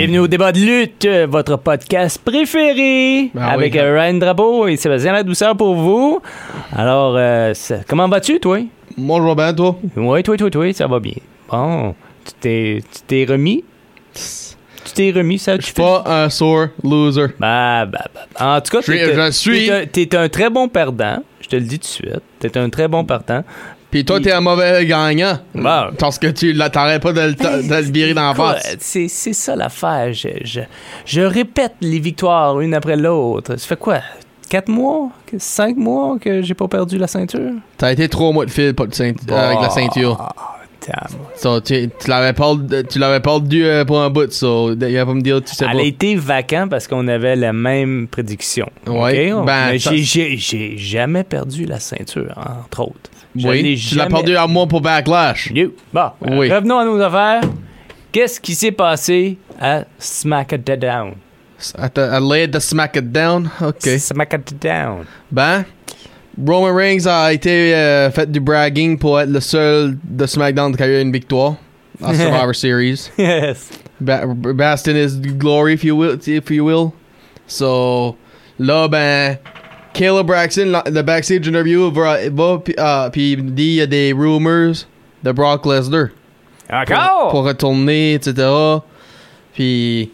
Bienvenue au débat de lutte, euh, votre podcast préféré, Ben avec oui. euh, Ryan Drapeau et Sébastien La Douceur pour vous. Alors, euh, ça- comment vas-tu, toi? Moi, je vais bien, toi? Oui, toi, toi, toi, ça va bien. Bon, tu t'es, tu t'es remis? Tu t'es remis, ça? Je Tu suis pas un sore loser. Bah, bah, bah. En tout cas, Je suis- t'es- un, très bon perdant. Je te le dis tout de suite. T'es un très bon perdant. Puis toi, t'es un mauvais gagnant. Bah. Parce que tu t'arrêtes pas de, le- de le virer dans la face. C'est, c'est ça l'affaire. Je, je, je répète les victoires une après l'autre. Ça fait quoi? Quatre mois? Cinq mois que j'ai pas perdu la ceinture? T'as été trois mois de fil pas de ceint- euh, avec la ceinture. Ah, damn. So, tu tu l'avais pas, tu l'avais perdu euh, pour un bout, so, il va pas me dire, tu sais Elle pas. a été vacant parce qu'on avait la même prédiction. Ouais, OK? ben, j'ai jamais perdu la ceinture, entre autres. Je l'ai Oui, tu l'as perdu à moi pour Backlash. You. Bon, euh, Oui. revenons à nos affaires. Qu'est-ce qui s'est passé à SmackDown? À, te- à laid de smack it down? OK. SmackDown. Ben, Roman Reigns a été euh, fait du bragging pour être le seul de SmackDown qui a eu une victoire à Survivor Series. Yes. Ba- Bastin is glory, if you will. If you will. So, là, ben, Caleb Braxton, le backstage interview, va, va puis euh, puis il dit il y a des rumors de Brock Lesnar pour, Encore? pour retourner, etc. Puis,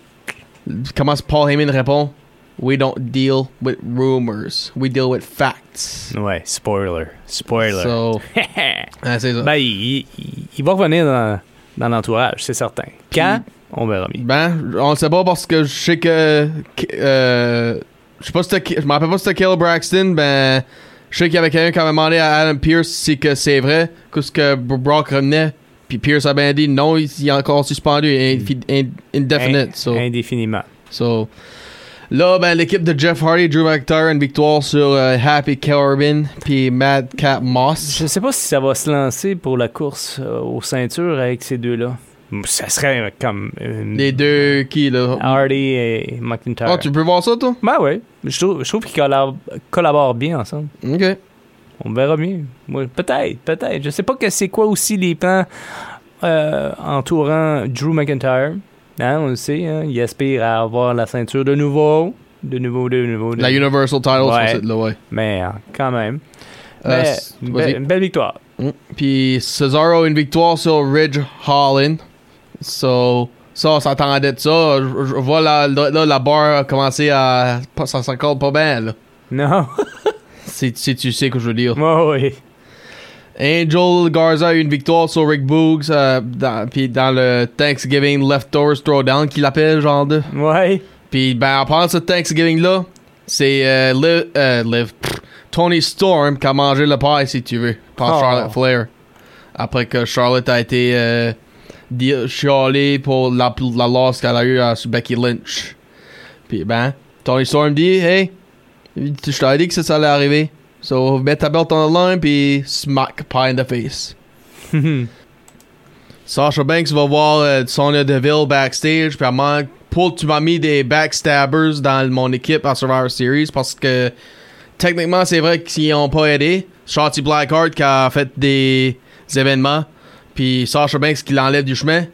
comment Paul Heyman répond? We don't deal with rumors, we deal with facts. Ouais, spoiler. Spoiler. So, c'est ça. ben, il, il- il va revenir dans, dans l'entourage, c'est certain. Quand? On verra. Ben, on le sait pas parce que je sais que. que, euh, je sais pas si c'était. Je me rappelle pas si c'était Caleb Braxton. Ben, je sais qu'il y avait quelqu'un qui avait demandé à Adam Pierce si que c'est vrai que ce que Brock revenait. Puis Pierce a bien dit non, il, il est encore suspendu, infi- in- indefinite. In- so, Indéfiniment. so. Là, ben, l'équipe de Jeff Hardy, Drew McIntyre, une victoire sur euh, Happy Corbin, puis Madcap Moss. Je sais pas si ça va se lancer pour la course euh, aux ceintures avec ces deux-là. Ça serait comme une- Les deux qui, là? Hardy et McIntyre. Oh, tu peux voir ça, toi? Ben ouais. Je trouve, je trouve qu'ils collab- collaborent bien ensemble. Ok. On verra. Ouais, peut-être, peut-être. Je sais pas que c'est quoi aussi les plans euh, entourant Drew McIntyre. Hein, on le sait, hein, il aspire à avoir la ceinture de nouveau. De nouveau, de nouveau. de La nouveau. Universal Title, Ouais. là, ouais. Mais euh, quand même. Euh, Mais, une, belle, une belle victoire. Mm. Puis Cesaro une victoire sur Ridge Holland. So, ça, on s'attendait de ça. Je, je vois la, là, là, la barre a commencé à. Ça s'accorde pas bien, là. Non? Si, si tu sais ce que je veux dire. Oui. Angel Garza a eu une victoire sur Rick Boogs. euh, dans, puis dans le Thanksgiving Leftovers Throwdown qu'il appelle, genre de. Ouais. Puis ben, en parlant de ce Thanksgiving-là, c'est euh, Liv, euh, Liv- pff, Tony Storm qui a mangé le pie, si tu veux, par Oh. Charlotte Flair. Après que Charlotte a été di- chialée pour la, la loss qu'elle a eue à sur Becky Lynch. Puis ben, Tony Storm dit Hey, je t'avais dit que ça, ça allait arriver. So, mets ta belt on the line, puis smack pie in the face. Sasha Banks va voir euh, Sonya Deville backstage. Puis elle manque. Paul, tu m'as mis des backstabbers dans mon équipe à Survivor Series parce que techniquement, c'est vrai qu'ils n'ont pas aidé. Shotzi Blackheart qui a fait des événements. Puis Sasha Banks qui l'enlève du chemin.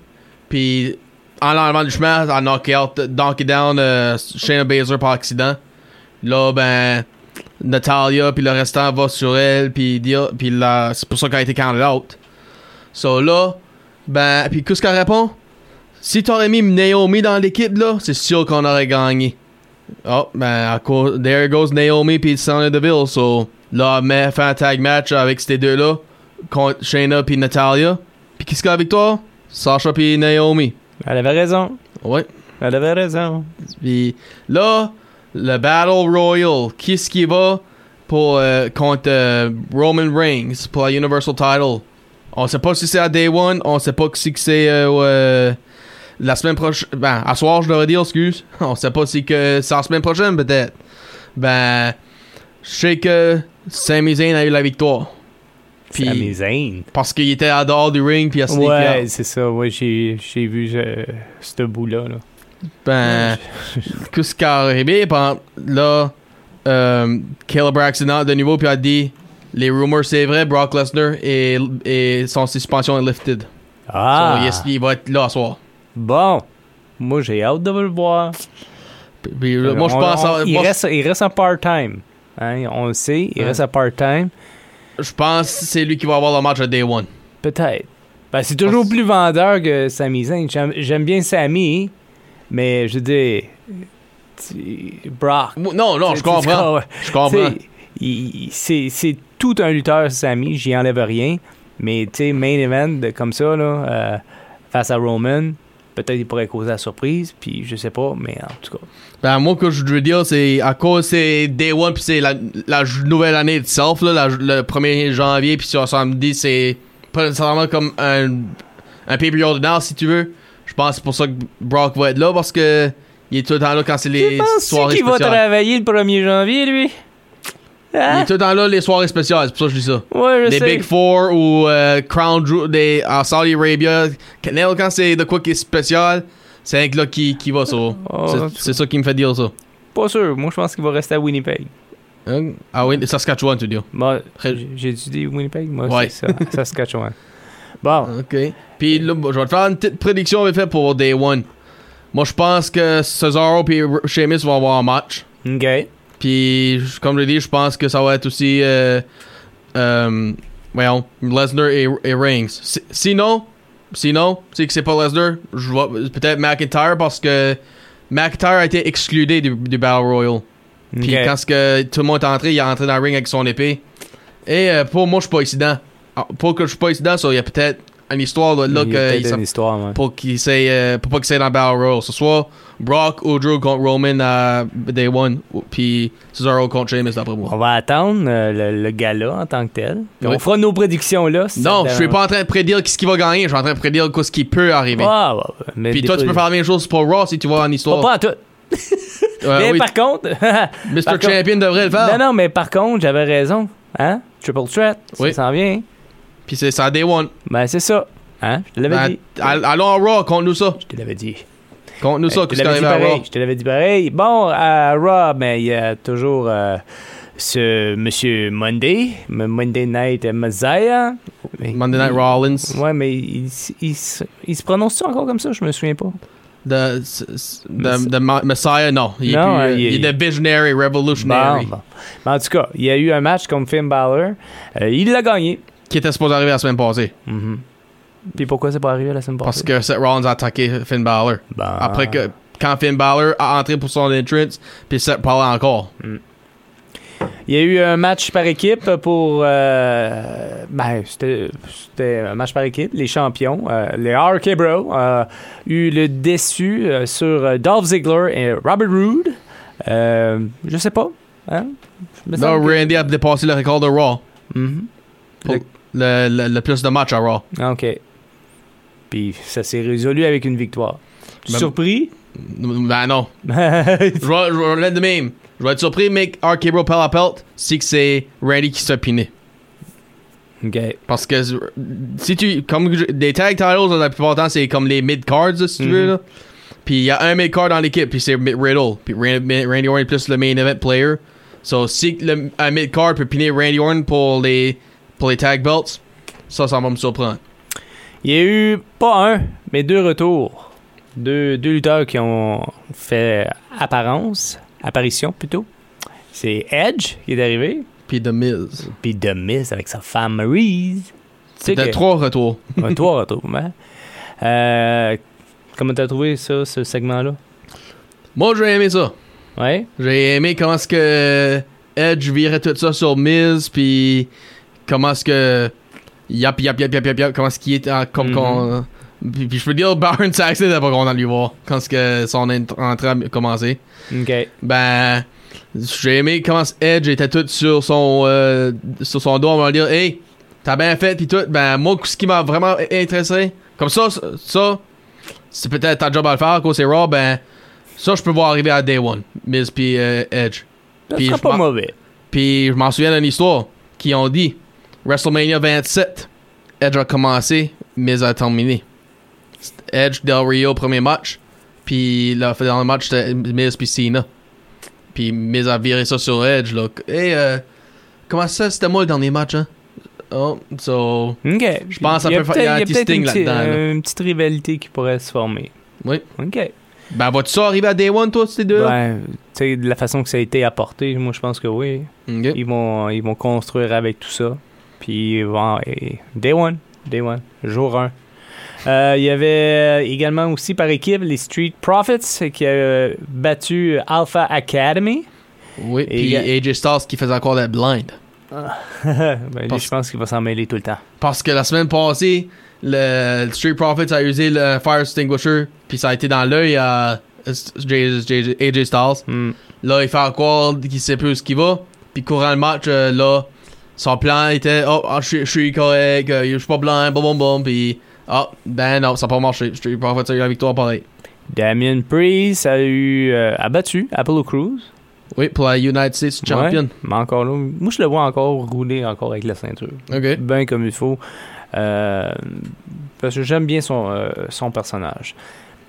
Puis en l'enlevant du chemin, elle a knocké out, donkey down euh, Shayna Baszler par accident. Là, ben, Natalia puis le restant va sur elle. Puis puis c'est pour ça qu'elle a été counted out. So là, ben, puis qu'est-ce qu'elle répond? Si t'aurais mis Naomi dans l'équipe, là, c'est sûr qu'on aurait gagné. Oh, ben, à cause, there goes Naomi puis Sonya Deville. So, là, mais fait un tag match avec ces deux-là, contre Shayna puis Natalia. Puis qu'est-ce qu'il y a la victoire? Sasha puis Naomi. Elle avait raison. Ouais. Elle avait raison. Puis là, le Battle Royal, qu'est-ce qui va pour, euh, contre euh, Roman Reigns pour la Universal Title? On sait pas si c'est à Day One, on sait pas si c'est euh, euh, la semaine prochaine. Ben, à soir, je devrais dire, excuse. On sait pas si que c'est la semaine prochaine, peut-être. Ben, je sais que Sami Zayn a eu la victoire. Puis, parce qu'il était à dehors du ring, puis a sneaké Ouais, c'est ça. Ouais, j'ai j'ai vu euh, ce bout-là. Là. Ben, qu'est-ce qui est arrivé? Ben, là, euh, Caleb Braxton de nouveau, puis a dit les rumors, c'est vrai, Brock Lesnar et, et son suspension est lifted. Ah! So, yes, il va être là ce soir. Bon. Moi, j'ai hâte de le voir. Puis, puis, moi, je pense, à- il, moi, reste, il reste en part-time. Hein, on le sait, il reste en part-time. Je pense que c'est lui qui va avoir le match à Day One. Peut-être. Ben, c'est toujours plus vendeur que Sami Zayn. J'aime bien Sami, mais je veux dire. tu- Brock. Non, non, je comprends. Je comprends. C'est tout un lutteur, Sami, j'y enlève rien. Mais, tu sais, main event comme ça, là, euh, face à Roman, peut-être il pourrait causer la surprise, puis je sais pas, mais en tout cas. Ben, moi, ce que je veux dire, c'est à cause c'est Day One, puis c'est la, la nouvelle année itself, là, la- le 1er janvier, puis sur samedi, c'est pas nécessairement comme un, un pay-per-view ordinaire, si tu veux. Je pense que c'est pour ça que Brock va être là, parce que il est tout le temps là quand c'est les Penses-tu soirées qu'il va spéciales. travailler le 1er janvier, lui? Il Hein? est tout le temps là les soirées spéciales, c'est pour ça que je dis ça. Ouais, je Des sais. Big Four ou euh, Crown Jewel, des, en Saudi Arabia. Quand, quand c'est de quoi qui est spécial, c'est avec là qui, qui va ça. Oh, C'est- ça qui me fait dire ça. Pas sûr. Moi, je pense qu'il va rester à Winnipeg. Hein? Ah oui, Saskatchewan, tu dis. Moi, Très- j'ai- j'ai dit Winnipeg? Moi, Ouais. c'est ça. Saskatchewan. Bon. OK. Puis là, je vais te faire une petite prédiction vite fait pour Day One. Moi, je pense que Cesaro et Sheamus vont avoir un match. OK. Puis, comme je l'ai dit, je pense que ça va être aussi, euh, euh, voyons, Lesnar et, et Reigns. Si- Sinon, sinon, c'est que c'est pas Lesnar, je vois peut-être McIntyre parce que McIntyre a été exclu du, du Battle Royal. Puis quand que tout le monde est entré, il est entré dans le ring avec son épée. Et euh, pour moi, je suis pas incident. Ah, Pour que je suis pas incident, ça, il y a peut-être une histoire là, une histoire, ouais. pour qu'il euh, pour pas qu'il dans le Battle Royal. Ce soit Brock ou Drew contre Roman à Day One, puis Cesaro contre Sheamus d'après moi. On va attendre euh, le, le gala en tant que tel. Oui. On fera nos prédictions là. si Non, je suis pas en train de prédire ce qui va gagner, je suis en train de prédire ce qui peut arriver. Ah, ouais, ouais. Mais Puis toi, tu peux faire la même chose pour Raw si tu vois en histoire. Pas, pas en tout. Euh, mais oui, par contre. Mr. par contre- Champion devrait le faire. non, non, mais par contre, j'avais raison. Hein? Triple threat. Oui. Ça s'en vient. Puis c'est ça, Day One. Ben, c'est ça. Hein? Je te l'avais Ben, dit. all- allons à Raw, conte-nous ça. Je te l'avais dit. Conte-nous ça, je te qu'est-ce qui arrive à. Raw. Je te l'avais dit pareil. Bon, à Raw, ben, il y a toujours euh, ce monsieur Monday, Monday Night Messiah. Mais- Monday Night Rollins. Ouais, mais il, il- il se- il se prononce-tu encore comme ça? Je me souviens pas. The, the, Messiah, non. Il est, Non, plus, euh, il est- il est the Visionary, Revolutionary. Bon, bon. Mais en tout cas, il y a eu un match contre Finn Balor. Euh, il l'a gagné. Qui était supposé arriver la semaine passée. Mhm. Puis pourquoi c'est pas arrivé la semaine Parce passée? que Seth Rollins a attaqué Finn Balor. Bon. Après que, quand Finn Balor a entré pour son entrance, puis Seth parlait encore. Il y a eu un match par équipe pour. euh, ben, c'était un match par équipe. Les champions, euh, les RK Bro, euh, eu le déçu euh, sur euh, Dolph Ziggler et Robert Roode. Je sais pas. Hein? Que- Randy a dépassé le record de Raw. Mhm. Le, le, le plus de matchs à Raw. OK. Puis ça s'est résolu avec une victoire. Ben- surpris? Ben non. Je vais, de même. Je vais être surpris, mec, RK Bro pelle à pelt, si que c'est Randy qui se piner. OK. Parce que si tu. Comme des tag titles, la plupart du temps, c'est comme les mid-cards, si tu veux. Mhm. là. Puis il y a un mid-card dans l'équipe, puis c'est Riddle. Puis Ran- Randy Orton est plus le main event player. So si le, un mid-card peut piner Randy Orton pour les, pour les tag belts, ça, ça va me surprendre. Il y a eu pas un, mais deux retours. Deux, deux lutteurs qui ont fait apparence, apparition plutôt. C'est Edge qui est arrivé, Puis The Miz. puis The Miz avec sa femme Maryse. C'était trois retours. Ouais, trois retours, hein? Euh, comment t'as trouvé ça, ce segment-là? Moi, j'ai aimé ça. Ouais? J'ai aimé comment est-ce que Edge virait tout ça sur Miz, puis comment est-ce que yap yap yap yap yap yap, comment est-ce qu'il est en- comme Mhm. qu'on puis, puis je peux dire Baron Saxon était pas content de lui voir quand est-ce que son ent- entrée a commencé. OK. Ben j'ai aimé comment Edge était tout sur son, euh, sur son dos. On va dire, hey, t'as bien fait, pis tout. Ben, moi, ce qui m'a vraiment intéressé, comme ça, ça, c'est peut-être ta job à le faire, quand c'est Raw, ben, ça, je peux voir arriver à Day One. Miz pis euh, Edge. Ça Puis pas mauvais. Puis je m'en souviens d'une histoire qui ont dit WrestleMania 27, Edge a commencé, Miz a terminé. Edge Del Rio premier match, puis là dans le match c'était Miz puis Cena. Puis Miz a viré ça sur Edge là. Hey, euh, comment ça c'était moi le dernier match hein? Oh, so OK. Je pense que ça Il y a peut faire- il y a un peut-être- petit peut-être sting une petite- là-dedans, là. euh, Une petite rivalité qui pourrait se former. oui. OK. Ben vas-tu ça arriver à Day One toi ces deux? Ouais, tu sais, de la façon que ça a été apporté, moi, je pense que oui. Ils vont, ils vont construire avec tout ça. Puis, et- Day One. Day One. Jour 1. il y avait également aussi par équipe les Street Profits qui a battu Alpha Academy. Oui. Et Puis AJ Styles qui faisait encore d'être blind. ben, lui, Parce- je pense qu'il va s'en mêler tout le temps. Parce que la semaine passée, le, le Street Profits a usé le Fire Extinguisher, puis ça a été dans l'œil à AJ Styles. Hmm. Là, il fait croire qu'il sait plus où ce qu'il va. Puis courant le match, euh, là, son plan était Oh, ah, je suis- je suis correct, euh, je suis pas blanc, bon, bon, bon. Puis, ah, ben non, ça n'a pas marché. Street Profits a eu la victoire pareil. Damien Priest a eu euh, a battu Apollo Crews. Oui, pour la United States Champion. Ouais, mais encore là, moi je le vois encore rouler encore avec la ceinture. Ok. bien comme il faut. Euh, parce que j'aime bien son, euh, son personnage.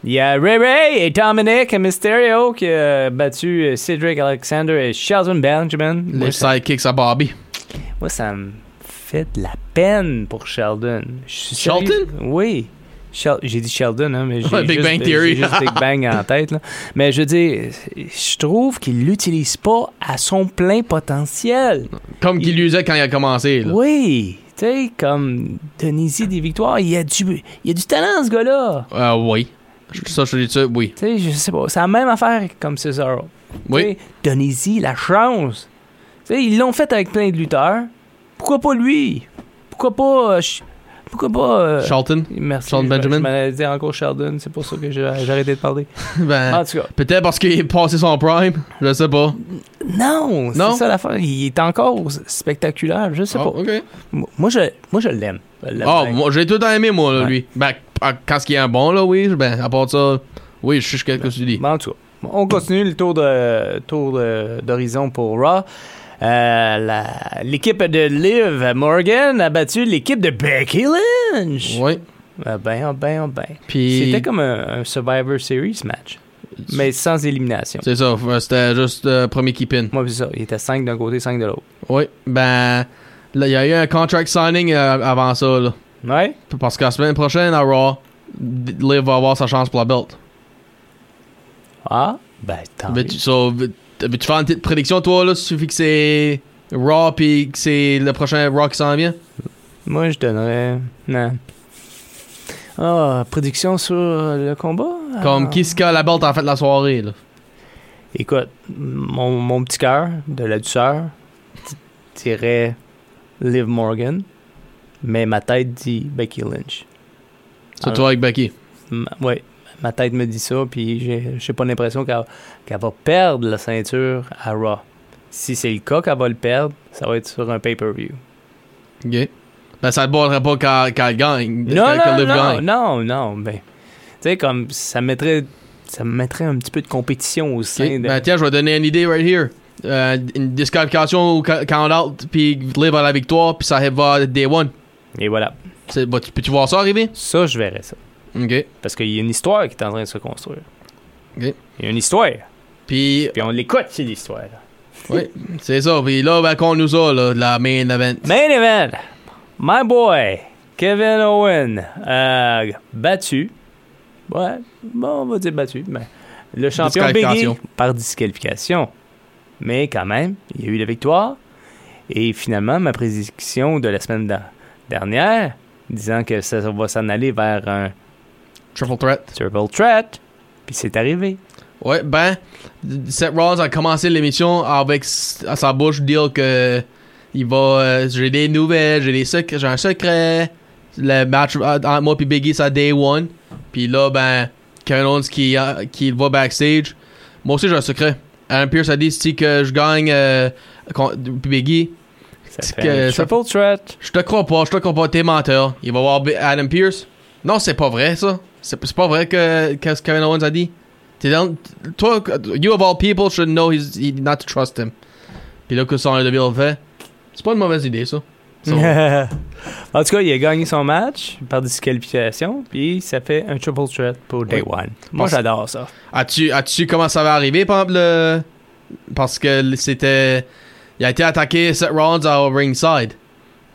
Il y a Ray Ray et Dominic Mysterio qui a battu Cedric Alexander et Shelton Benjamin. Les sidekicks à Bobby. Moi, ça me fait de la peine pour Sheldon. Je suis sérieux. Sheldon? Oui. J'ai dit Sheldon, hein, mais j'ai Ouais, Big juste, Bang Theory. juste Big Bang en tête. là. Mais je veux dire, je trouve qu'il l'utilise pas à son plein potentiel. Comme qu'il l'usait quand il a commencé. Là. Oui, tu sais, comme Denisi des victoires, il y a du, il y a du talent, ce gars-là. Euh, oui. Ça, je dis ça, oui. Tu sais, je sais pas, c'est la même affaire comme Cesaro. Oui. Donnez-y la chance. Ils l'ont fait avec plein de lutteurs. Pourquoi pas lui? Pourquoi pas... euh, pourquoi pas... euh, Charlton? Merci. Je- Benjamin? Je m'allais dire encore Sheldon, c'est pour ça que j'ai arrêté de parler. ben, En tout cas, peut-être parce qu'il est passé son prime. Je sais pas. non, Non? c'est ça l'affaire. Il est encore spectaculaire, je sais Ah, pas. Moi, je, moi, je l'aime. Bien. moi, j'ai tout aimé, moi, là, Ouais. lui. Ben, quand il est un bon, là, oui. Ben, à part ça, oui, je sais ce que tu dis. Mais en tout cas, on continue le tour de tour de- d'horizon pour Raw. Euh, la- L'équipe de Liv Morgan a battu l'équipe de Becky Lynch. Oui. Ah ben, ah ben, ah ben. Puis. C'était comme un, un Survivor Series match, mais sans élimination. C'est ça, c'était juste euh, premier keep-in. Moi, c'est ça. Il était 5 d'un côté, 5 de l'autre. Oui. Ben, il y a eu un contract signing euh, avant ça, là. Ouais? Parce que la semaine prochaine, à Raw, Liv va avoir sa chance pour la belt. Ah, ben, tant mieux. So, veux-tu faire une petite prédiction, toi, là? Suffit que c'est Raw, puis que c'est le prochain Raw qui s'en vient? Moi, je donnerais... Non. Ah, prédiction sur le combat? Comme Ah. qui se colle la belt en fait de la soirée, là? Écoute, mon, mon petit cœur de la douceur di- dirait Liv Morgan, mais ma tête dit Becky Lynch. C'est toi avec Becky? Ouais, ma tête me dit ça, puis j'ai j'ai pas l'impression qu'elle qu'elle va perdre la ceinture à Raw. Si c'est le cas qu'elle va le perdre, ça va être sur un pay-per-view. Ok. Ben, ça te boirait pas quand, quand elle gagne. Non, quand- non, non, gagne. non, non, ben, tu sais, comme ça mettrait, ça mettrait un petit peu de compétition au sein de... Ben, tiens, je vais donner une idée right here. Euh, une disqualification ou ca- count-out, puis Liv a la victoire, puis ça va à Day One. Et voilà. C'est- bah, tu- Peux-tu voir ça arriver? Ça, je verrais ça. Ok. Parce qu'il y a une histoire qui est en train de se construire. Il y a une histoire. Puis, Puis on l'écoute, c'est l'histoire. oui, c'est ça. Puis là, ben, qu'on nous a, là, de la main event. Main event. My boy, Kevin Owen, a battu. Ouais, bon, on va dire battu. Mais le champion Biggie par disqualification. Mais quand même, il y a eu la victoire. Et finalement, ma prédiction de la semaine dernière, disant que ça va s'en aller vers un Triple threat. triple threat, puis c'est arrivé. Ouais, ben, Seth Rollins a commencé l'émission avec à sa bouche dire que il va. euh, j'ai des nouvelles, j'ai des secrets, j'ai un secret. Le match euh, entre moi et Biggie, c'est à Day One. Puis là, ben, Kevin Owens qui, euh, qui voit backstage. Moi aussi, j'ai un secret. Adam Pierce a dit si que je gagne euh, contre Biggie, Ça que un ça- triple threat. je te crois pas, je te crois pas, t'es menteur. Il va voir Adam Pierce. Non, c'est pas vrai ça. C'est pas vrai que qu'est-ce que Kevin Owens a dit. T'es dans, toi, you of all people should know he's, he, not to trust him. Puis là que son Deville le fait, c'est pas une mauvaise idée ça. So, en tout cas, il a gagné son match par disqualification, puis ça fait un triple threat pour Day. One. Moi, j'adore ça. As-tu as-tu comment ça va arriver par exemple le- parce que c'était il a été attaqué Seth Rollins à ringside.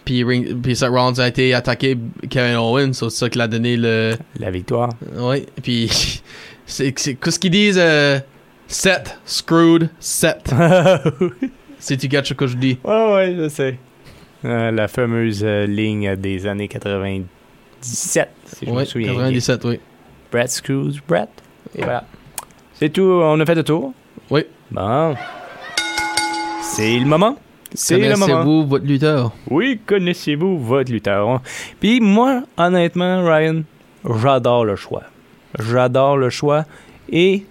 Puis, ring, puis Seth Rollins a été attaqué Kevin Owens, so c'est ça qui l'a donné le La victoire. Oui, puis c'est qu'est-ce qu'ils disent euh, Seth screwed Seth. si tu catches ce que je dis. Ouais, ouais, je sais. Euh, la fameuse euh, ligne des années 97, si je me Oui, souviens. bien. 97, oui. Brett Screws, Brett. Et voilà. C'est tout, on a fait le tour? Oui. Bon. C'est le moment. C'est le moment. Connaissez-vous votre lutteur? Oui, connaissez-vous votre lutteur? Puis moi, honnêtement, Ryan, j'adore le choix. J'adore le choix. Et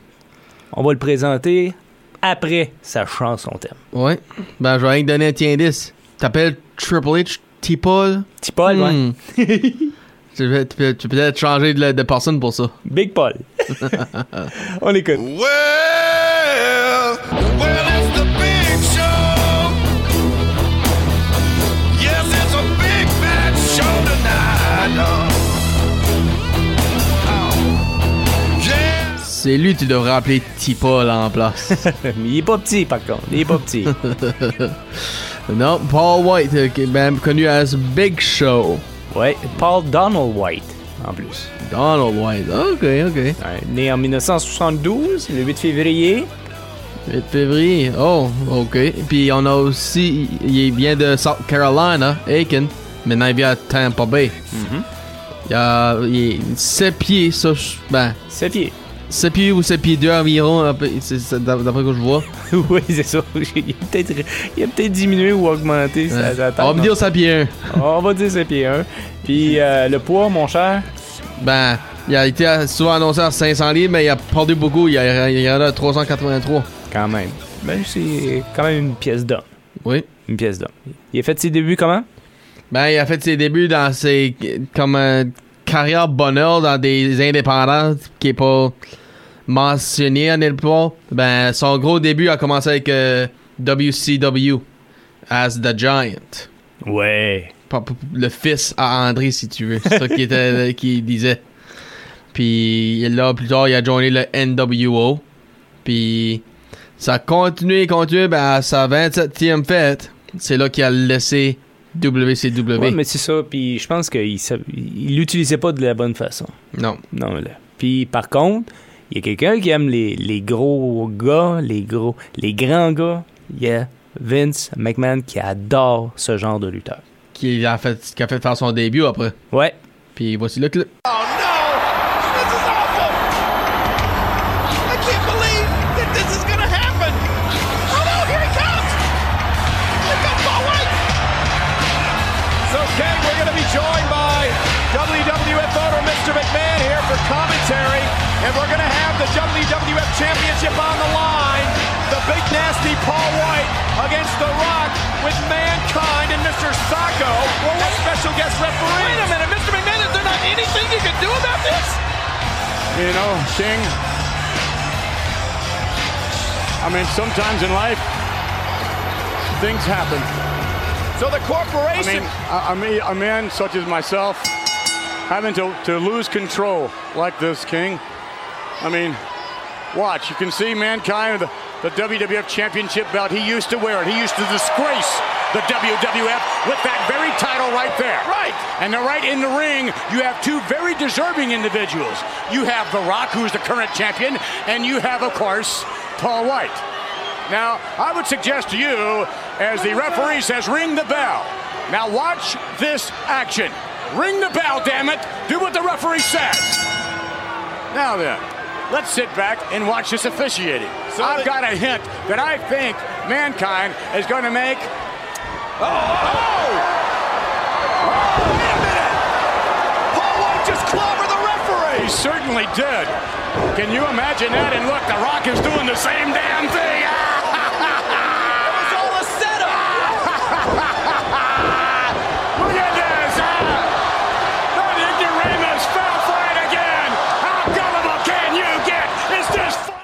on va le présenter après sa chanson thème. Oui. Ben, je vais rien te donner un petit indice. T'appelles Triple H T-Paul? Petit Paul, ouais. Hmm. tu peux, tu peux- tu peux peut-être changer de, de personne pour ça. Big Paul. on écoute. Well, well, C'est lui tu devrais appeler T-Paul en place. Mais il est pas petit, par contre. Il est pas petit. non, Paul White, euh, même connu as Big Show. ouais, Paul Donald White, en plus. Donald White. Ok, ok. Né en 1972, le 8 février. 8 février. Oh, ok. Puis on a aussi, il vient de South Carolina, Aiken. Maintenant il vient à Tampa Bay. Il, a, il est 7 pieds, ça, ben, 7 pieds. 7 pieds ou 7 pieds 2 environ, d'après que je vois. oui, c'est ça. Il a peut-être diminué ou augmenté sa, sa taille. on va me dire 7 pieds 1. On va dire 7 pieds 1. Puis euh, le poids, mon cher, Ben, il a été souvent annoncé à 500 livres, mais il a perdu beaucoup. Il a, il a à 383. quand même. Ben, c'est quand même une pièce d'homme. Oui. Une pièce d'homme. Il a fait ses débuts comment? Ben, il a fait ses débuts dans ses. comme carrière bonheur dans des indépendants qui est pas mentionné nulle part. Ben, son gros début a commencé avec euh, WCW as The Giant. Ouais. Pas- pas- Le fils à André, si tu veux. C'est ça qui était, qui disait. Puis là, plus tard, il a joiné le NWO. Puis ça a continué, continué. Ben, à sa 27e fête, c'est là qu'il a laissé WCW. Ouais, mais c'est ça. Puis je pense qu'il il l'utilisait pas de la bonne façon. Non. Non, là. Puis par contre, il y a quelqu'un qui aime les, les gros gars, les gros, les grands gars. Il y a Vince McMahon qui adore ce genre de lutteur. Qui a fait, qui a fait faire son début après. Ouais. Puis voici le clip. Oh commentary, and we're going to have the WWF Championship on the line. The big nasty Paul White against The Rock with Mankind and Mr. Sacco as special guest referee. Wait a minute, Mr. McMahon, is there not anything you can do about this? You know, King. I mean, sometimes in life, things happen. So the corporation. I, I mean, a man such as myself, having to, to lose control like this, King. I mean, watch. You can see mankind, the, the WWF Championship belt. He used to wear it. He used to disgrace the WWF with that very title right there. Right. And then right in the ring, you have two very deserving individuals. You have The Rock, who's the current champion, and you have, of course, Paul White. Now, I would suggest to you, as the referee says, ring the bell. Now, watch this action. Ring the bell, damn it. Do what the referee says. Now then, let's sit back and watch this officiating. So I've got a hint that I think Mankind is going to make. Oh, oh! Oh, wait a minute! Paul White just clobbered the referee. He certainly did. Can you imagine that? And look, The Rock is doing the same damn thing. It's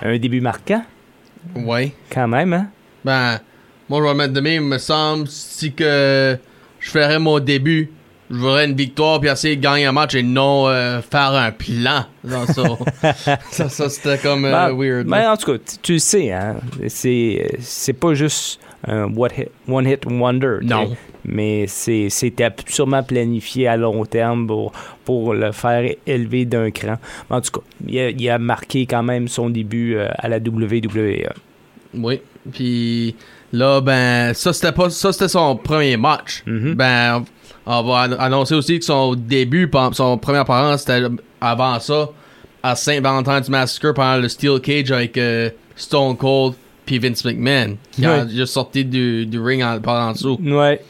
Un début marquant, Ouais. quand même, hein? Ben, moi, je vais le mettre de même. Il me semble, si que je ferais mon début, je voudrais une victoire puis essayer de gagner un match et non euh, faire un plan. Dans ça, ça, ça, c'était comme euh, Ben, weird. ben, en tout cas, tu, tu le sais, hein? C'est, c'est pas juste un what hit, one hit wonder. Non. Mais c'était sûrement planifié à long terme pour, pour le faire élever d'un cran. En tout cas, il a, il a marqué quand même son début euh, à la WWE. Oui. Puis là, ben, ça, c'était pas, ça, c'était son premier match. Mhm. Ben, on va an- annoncer aussi que son début, son première apparence, c'était avant ça, à Saint-Valentine's Massacre pendant le Steel Cage avec euh, Stone Cold puis Vince McMahon, qui a Ouais. juste sorti du, du ring en, par en dessous. Ouais.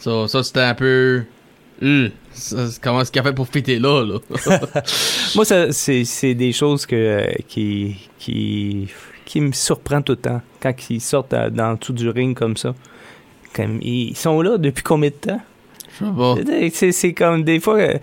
So, ça, c'était un peu. Euh, ça, comment est-ce qu'il a fait pour fitter là, là? Moi, ça, c'est, c'est des choses que, qui, qui, qui me surprend tout le temps quand ils sortent à- dans le dessous du ring comme ça. Comme, ils sont là depuis combien de temps? Je sais pas. C'est, c'est comme des fois, euh,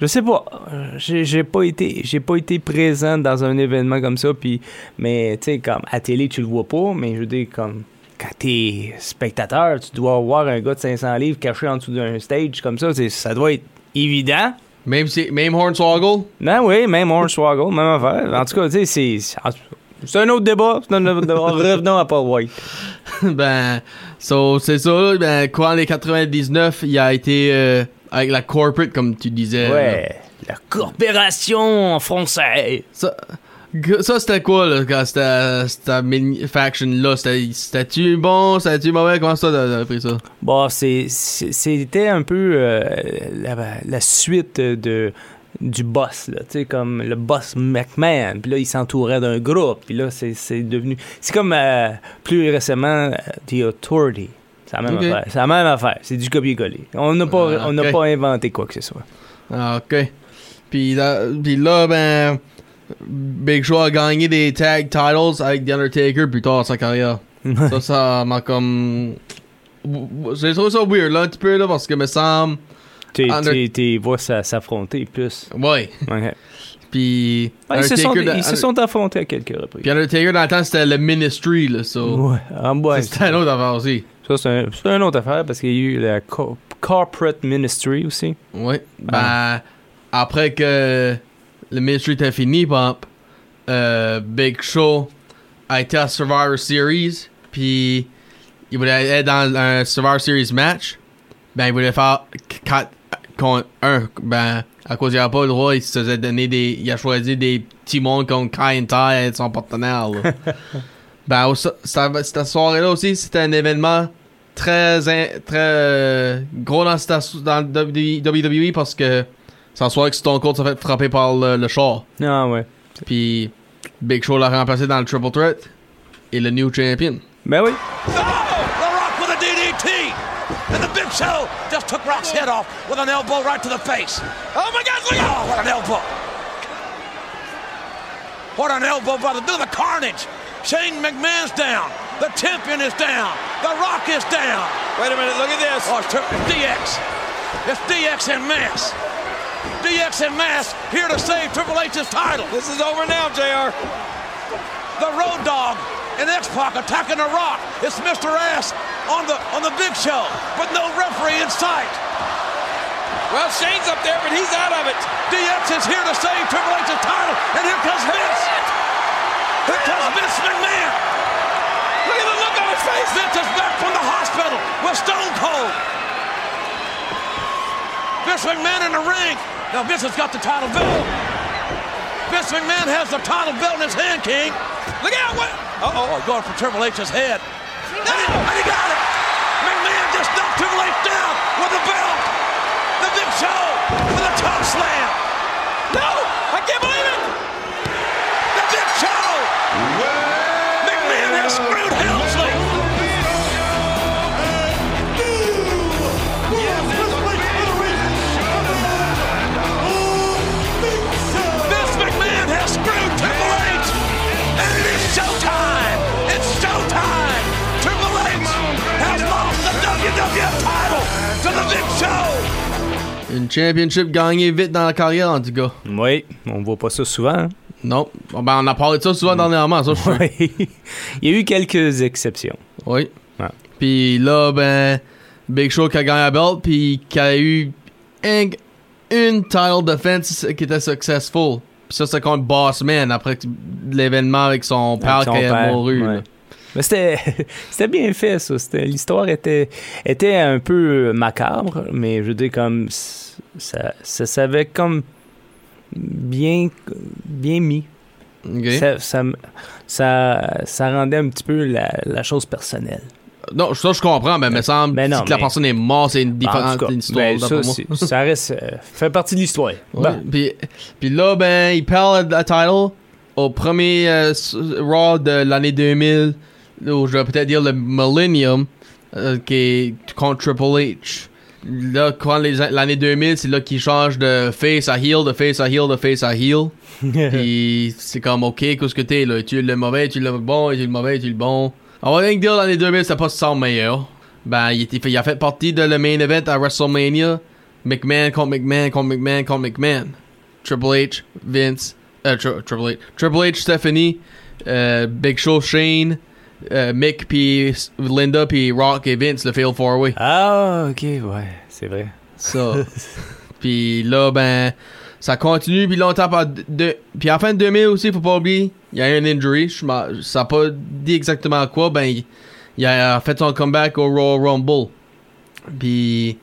je sais pas, euh, j'ai, pas été, j'ai pas été présent dans un événement comme ça, puis, mais tu sais, comme à télé tu le vois pas, mais je veux dire comme quand t'es spectateur, tu dois voir un gars de 500 livres caché en dessous d'un stage comme ça, ça doit être évident. Même, si, même Hornswoggle? Non, oui, même Hornswoggle, même affaire. En tout cas, tu sais, c'est, un autre débat. Un autre débat. Revenons à Paul White. ben, so, c'est ça, ben, quoi, les 99, il a été euh, avec la corporate, comme tu disais. là. Ouais. La corporation en français. Ça, ça c'était quoi, là, quand c'était cette mini faction-là? C'était- C'était-tu bon? C'était-tu mauvais? Comment ça, t'as pris ça? Bon, c'est- c'est- c'était un peu euh, la, la suite de du boss, là, tu sais, comme le boss McMahon. Puis là, il s'entourait d'un groupe. Puis là, c'est devenu... C'est comme euh, plus récemment, euh, The Authority. C'est la même affaire. C'est la même affaire. C'est du copier-coller. On n'a pas, Ah, on pas inventé quoi que ce soit. Ah, ok. Puis là, puis là, ben, Big Show a gagné des tag titles avec The Undertaker plus tard dans sa carrière. ça, ça m'a comme. J'ai trouvé ça weird, là, un petit peu, là, parce que me semble. Tu Under- ça s'affronter plus. Ouais. Ok. Puis. Ouais, ils se sont, Undertaker, ils se sont affrontés à quelques reprises. Puis Undertaker, dans le temps, c'était le Ministry, là, so. Ouais, en bas. C'était une autre affaire aussi. Ça, c'est un- une autre affaire parce qu'il y a eu la co- Corporate Ministry aussi. Ouais. Ben, Ah. après que le était fini, pop, euh, Big Show a été à Survivor Series, puis il voulait être dans un Survivor Series match. Ben, il voulait faire 4 contre 1. Ben, à cause il avait pas le droit, il se faisait donner des. Il a choisi des petits mondes comme Kai and Tai être son partenaire, là. ben, ça- ça- cette soirée-là aussi, c'était un événement très, très euh, gros dans, cette- dans le WWE parce que en soirée que Stone Cold s'est fait frapper par le, le char. Ah ouais. Puis Big Show l'a remplacé dans le Triple Threat et le New Champion. Ben oui. Oh, The Rock with a DDT. And the Big Show just took Rock's head off with an elbow right to the face. Oh my God, look out! Oh, what an elbow. What an elbow by the, do the carnage. Shane McMahon's down. The champion is down. The Rock is down. Wait a minute, look at this. Oh, it's DX. It's DX and Mass. DX and Mass here to save Triple H's title. This is over now, JR. The Road Dog and X-Pac attacking The Rock. It's Mr. Ass on the on the Big Show, but no referee in sight. Well, Shane's up there, but he's out of it. DX is here to save Triple H's title, and here comes Vince. Here comes Vince McMahon. Look at the look on his face. Vince is back from the hospital with Stone Cold. Vince McMahon in the ring. Now Vince has got the title belt. Vince McMahon has the title belt in his hand, King. Look out! What? Uh-oh, oh, going for Triple H's head. And he, and he got it! McMahon just knocked Triple H down with the belt! The Big Show with a toe slam! No! I can't believe it! The Big Show! Une championship gagnée vite dans la carrière, en tout cas. Oui, on voit pas ça souvent. hein. Non. Bon, Ben, on a parlé de ça souvent dernièrement, ça, je. Oui. Il y a eu quelques exceptions. Oui. Puis là, ben, Big Show qui a gagné la belt, puis qui a eu un- une title defense qui était successful. Puis ça, c'est contre Bossman après l'événement avec son père qui a père, mouru. ouais. Mais c'était, c'était bien fait, ça. C'était- l'histoire était, était un peu macabre, mais je veux dire, comme, ça, ça savait comme bien, bien mis. Ça, ça, ça, ça rendait un petit peu la, la chose personnelle. Non, ça, je comprends, mais il me semble Ben non, si que la personne est morte, c'est une En différente histoire. ben, d'après ça, moi. ça reste, euh, fait partie de l'histoire. Ouais. Bon. Puis, puis là, ben, il parle de la title au premier euh, Raw de l'année 2000, ou je vais peut-être dire le Millennium, euh, qui est contre Triple H. Là, quand l'année 2000, c'est là qu'il change de face à heel, de face à heel, de face à heel. Puis c'est comme, ok, qu'est-ce que t'es là? Tu es le mauvais, tu es le bon, tu es le mauvais, tu es le bon? On va rien dire l'année 2000, c'était pas le meilleur. Ben, il, était fait- il a fait partie de le main event à WrestleMania. McMahon contre McMahon contre McMahon contre McMahon. Triple H, Vince, euh, Tri- Triple H, Triple H, Stephanie, euh, Big Show, Shane, euh, Mick, puis Linda, puis Rock et Vince, le Fail Four Way. Ah, ok, ouais, c'est vrai. Ça. puis là, ben, ça continue, puis longtemps par de, puis en fin de 2000 aussi, faut pas oublier, il y a eu une injury, je ça pas dit exactement quoi, ben, il, il a fait son comeback au Royal Rumble. Puis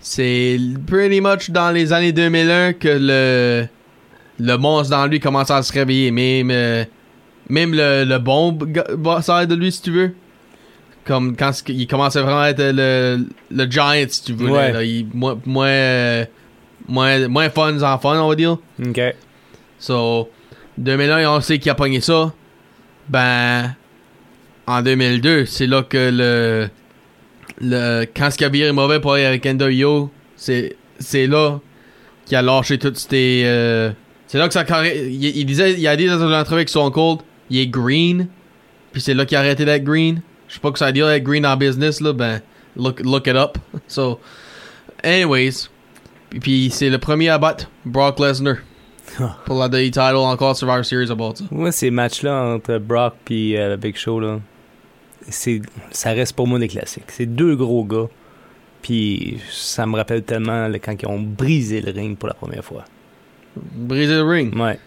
c'est pretty much dans les années 2001 que le le monstre dans lui commence à se réveiller, même euh, même le, le bon bosseur de lui si tu veux. Comme quand il commençait vraiment à être le, le giant si tu veux. Ouais. là, il, moins, moins, euh, moins, moins fun en fun, on va dire. Ok. So, 2001, on sait qu'il a pogné ça. Ben, en 2002, c'est là que le. le quand ce qui a mauvais pour aller avec NWO, c'est c'est là qu'il a lâché toutes ses. euh, c'est là que ça il, il disait, il a dit dans une entrevue avec Stone Cold, il est green. Puis c'est là qu'il a arrêté d'être green. Je sais pas que ça veut dire être green en business, là. Ben, look, look it up. So, anyways. Puis, puis c'est le premier à battre Brock Lesnar. pour la WWE title encore Survivor Series about ça. Moi, ces matchs-là entre Brock et euh, Big Show, là, c'est, ça reste pour moi des classiques. C'est deux gros gars. Puis ça me rappelle tellement là, quand ils ont brisé le ring pour la première fois. Briser le ring? Ouais.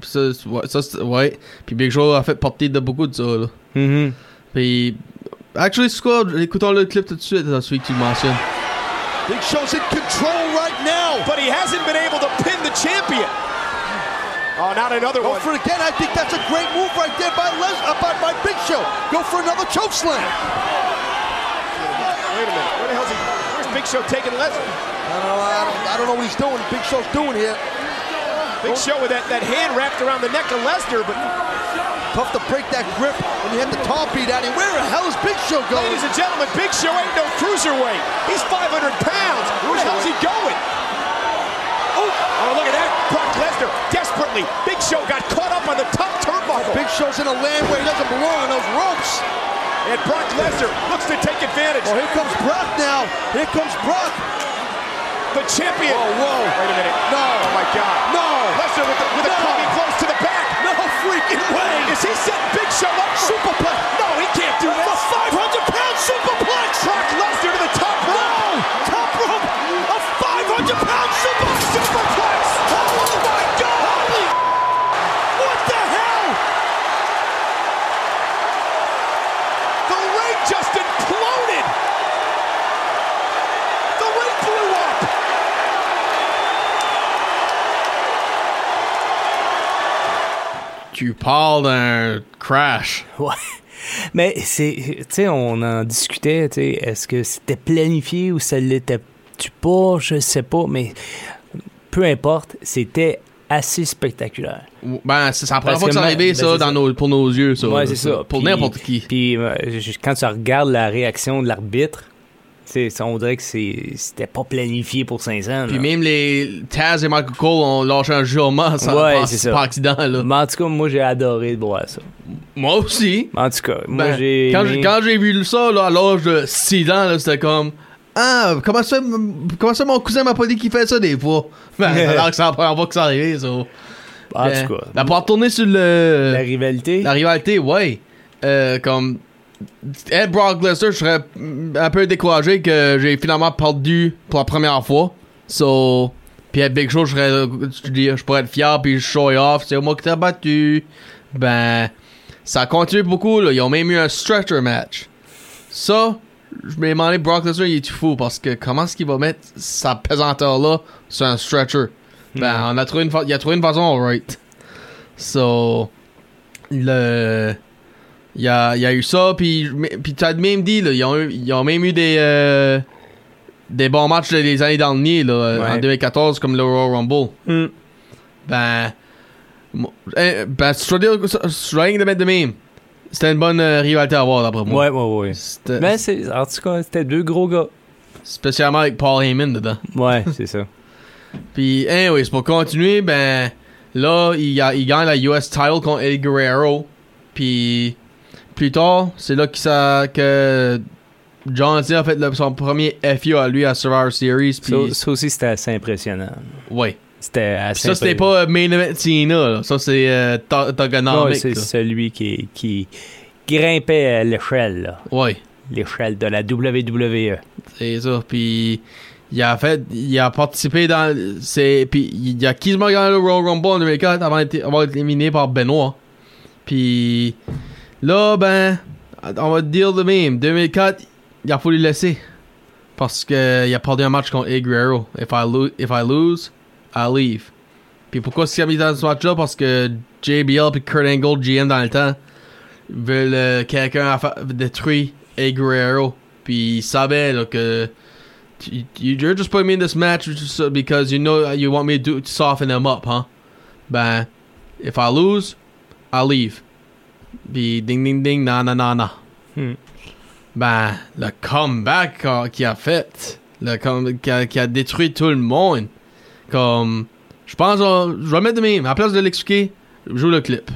Puis ça, c'est- ouais, ça, ouais. Puis Big Show a fait partie de beaucoup de ça, là. Mhm. Puis, actually, c'est quoi? Écoutons le clip tout de suite, dans celui que tu mentionnes. Big Show's in control right now. But he hasn't been able to pin the champion. Oh, not another Go one. for it again. I think that's a great move right there by Les uh, by, by Big Show. Go for another choke slam. Wait a minute. Where the hell's he? Where's Big Show taking Lesnar? I don't, know, I, don't, I don't know what he's doing. Big Show's doing here. Big Show with that, that hand wrapped around the neck of Lesnar, but Tough to break that grip when you have the top beat out. And where the hell is Big Show going? ladies and gentlemen, Big Show ain't no cruiserweight. He's 500 pounds. Where the hell's he going? Oh, oh, look at that. Brock Lesnar desperately. Big Show got caught up on the top turnbuckle. Big Show's in a land where he doesn't belong on those ropes. And Brock Lesnar looks to take advantage. Oh, here comes Brock now. Here comes Brock. The champion. Oh, whoa. Wait a minute. No. Oh, my God. No. Lesnar with, the, with a No. coming close to the back. No freaking way. Is he setting Big Show up? Superplex. No, he can't do this. Tu parles d'un crash. Ouais. Mais c'est. Tu sais, on en discutait, tu sais. Est-ce que c'était planifié ou ça l'était-tu pas? Je sais pas, mais peu importe, c'était assez spectaculaire. Ben, c'est la première fois que c'est arrivé, ben, ça, dans ça. Nos, pour nos yeux, ça. ouais, c'est ça. Pour n'importe qui. Puis euh, quand tu regardes la réaction de l'arbitre, tu sais, ça, on dirait que c'était pas planifié pour 500. Puis là. même les Taz et Michael Cole ont lâché un jurement sans Ouais, c'est ça. par accident, là. Mais en tout cas, moi, j'ai adoré de voir ça. Moi aussi. En tout cas, moi, Ben, j'ai. quand j'ai quand j'ai vu ça là, à l'âge de 6 ans, c'était comme Ah, comment ça, comment ça mon cousin m'a pas dit qu'il fait ça des fois? Ben, alors que c'est la première fois que ça arrive, ça. En Ben, tout cas, ben, pour retourner sur le. la rivalité. La rivalité, ouais. Euh, comme. Ed Brock Lesnar, je serais un peu découragé que j'ai finalement perdu pour la première fois. So. Puis Ed Big Show, je serais. Je, pourrais être fier, puis je show off. C'est moi qui t'ai battu. Ben. Ça a continué beaucoup, là. Ils ont même eu un stretcher match. Ça, je me demandais, Brock Lesnar, il est fou? Parce que comment est-ce qu'il va mettre sa pesanteur-là sur un stretcher? Ben, on a trouvé une il a trouvé une façon, right? So, le. Il y a, y a eu ça, puis mais- puis tu as même dit, là, ils, ont eu- ils ont même eu des, euh, des bons matchs les années dernières, là, en Ouais. 2014, comme le Royal Rumble. Hmm. Ben, eh, ben, rien de mettre de même. C'était une bonne euh, rivalité à avoir, d'après moi. Ouais, ouais, ouais. Ben, c'est, en tout cas, c'était deux gros gars. Spécialement avec Paul Heyman dedans. Ouais, c'est ça. Puis, anyways, pour continuer, ben, là, il, a- il gagne la US title contre Eddie Guerrero. Puis, plus tard, c'est là que, ça, que John Cena a fait le- son premier FU à lui à Survivor Series. Ça, ça aussi, c'était assez impressionnant. ouais. C'était assez ça, c'était pas Main Event Cena. Ça, c'est euh, Togonomic. c'est celui qui, qui grimpait à l'échelle. Ouais. L'échelle de la. WWE. C'est ça. Puis il a fait, il a participé dans, c'est, puis il a quasiment gagné le Royal Rumble en 2004 avant d'être éliminé par Benoit. Puis là, ben, on va dire de même. 2004, il a fallu le laisser parce que il a perdu un match contre Guerrero. If I lose, if I lose, I leave. Puis pourquoi est-ce qu'il a mis dans ce match-là? Parce que JBL puis Kurt Angle, GM dans le temps, veulent euh, quelqu'un détruire Guerrero. Puis il savait là, que you- you're just putting me in this match because you know you want me to, do, to soften him up, huh? Ben, if I lose, I leave. Puis ding ding ding, na na na na. Hmm. Ben, le comeback qu'il a fait, le qui, a, a détruit tout le monde. Comme, je pense, je vais mettre de même. À la place de l'expliquer, joue le clip.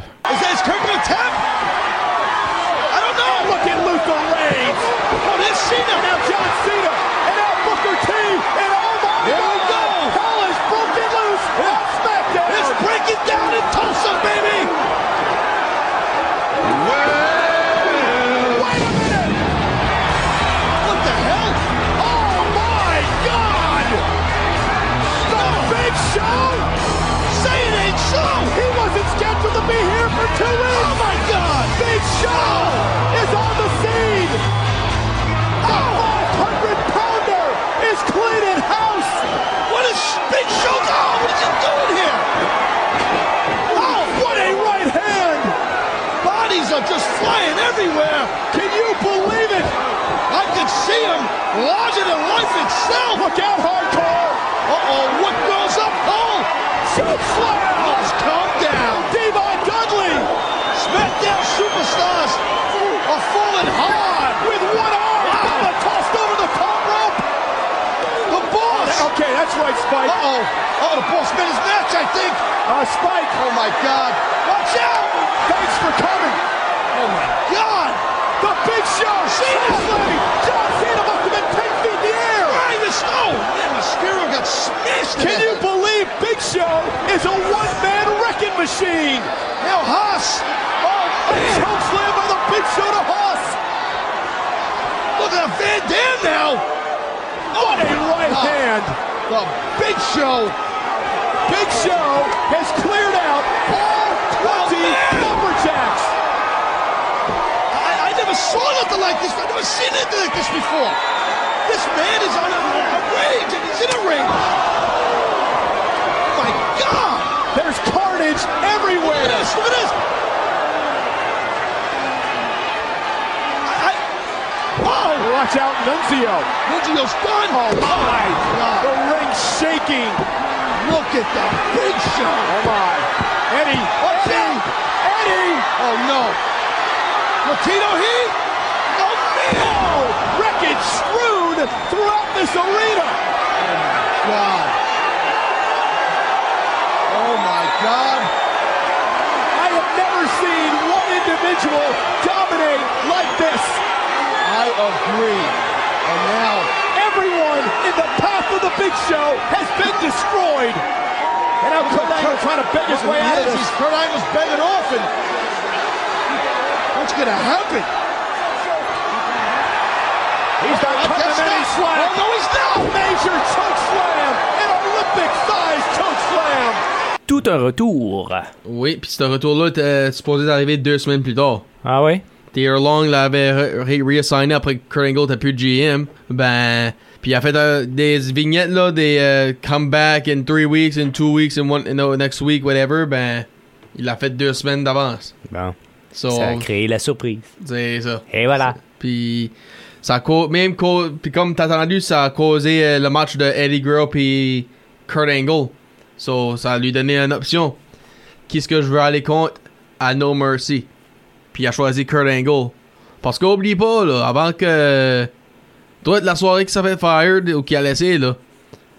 Look out, hardcore. Uh-oh, what goes up? Oh, Choke slam. let's calm down. Devon Dudley SmackDown superstars are falling hard. with one arm. Wow. Tossed over the top rope. The boss. Okay, that's right, Spike. Uh-oh. Oh, the boss made his match, I think. Uh, Spike. Oh, my God. Watch out. Thanks for coming. Oh, my God. The Big Show. Seriously. John Cena must have been 10 feet in the air. Right, this, oh, got smashed. Can you believe Big Show is a one-man wrecking machine? Now, Haas. Oh, a choke slam by the Big Show to Haas. Look at Van Dam now. What a right Ah. hand. The Big Show. Big Show has cleared out all 20 man. lumberjacks. I, I never saw nothing like this. I've never seen anything like this before. This man is on a, a rage and he's in a ring. My God! There's carnage Look at everywhere. this! Look at this! I, I, oh! Watch out, Nunzio. Nunzio's done! Oh, oh, my. God. The ring's shaking. Look at that big show! Oh, my. Eddie. Watch Eddie. out. Eddie. Oh no! Latino Heat? Oh man! Oh, wreckage throughout this arena. Oh, my God! Oh my God! I have never seen one individual dominate like this. I agree. And now Everyone in the path of the big show has been destroyed. And now Kurt Angle trying to beg his way out of this. he's Kurt Angle's begging off, and what's gonna happen? Slack. Oh, no, he's not. Major choke slam. An Olympic size choke slam. Tout un retour. Oui, puis ce retour-là était supposé d'arriver deux semaines plus tard. Ah ouais? Taylor Long l'avait reassigné après que Kurt Angle plus GM. Ben, puis il a fait euh, des vignettes, là, des euh, come back in three weeks, in two weeks, in one, in, uh, next week, whatever. Ben, il l'a fait deux semaines d'avance. Bon. So, Ça a créé la surprise. c'est ça. Et voilà. Puis, ça a même puis comme t'as entendu, ça a causé euh, le match de Eddie Guerrero puis Kurt Angle. So, ça a lui donné une option. Qu'est-ce que je veux aller contre? À No Mercy? Puis il a choisi Kurt Angle. Parce qu'oublie pas, là, avant que. Doit être la soirée qui s'est fait fired ou qui a laissé, là.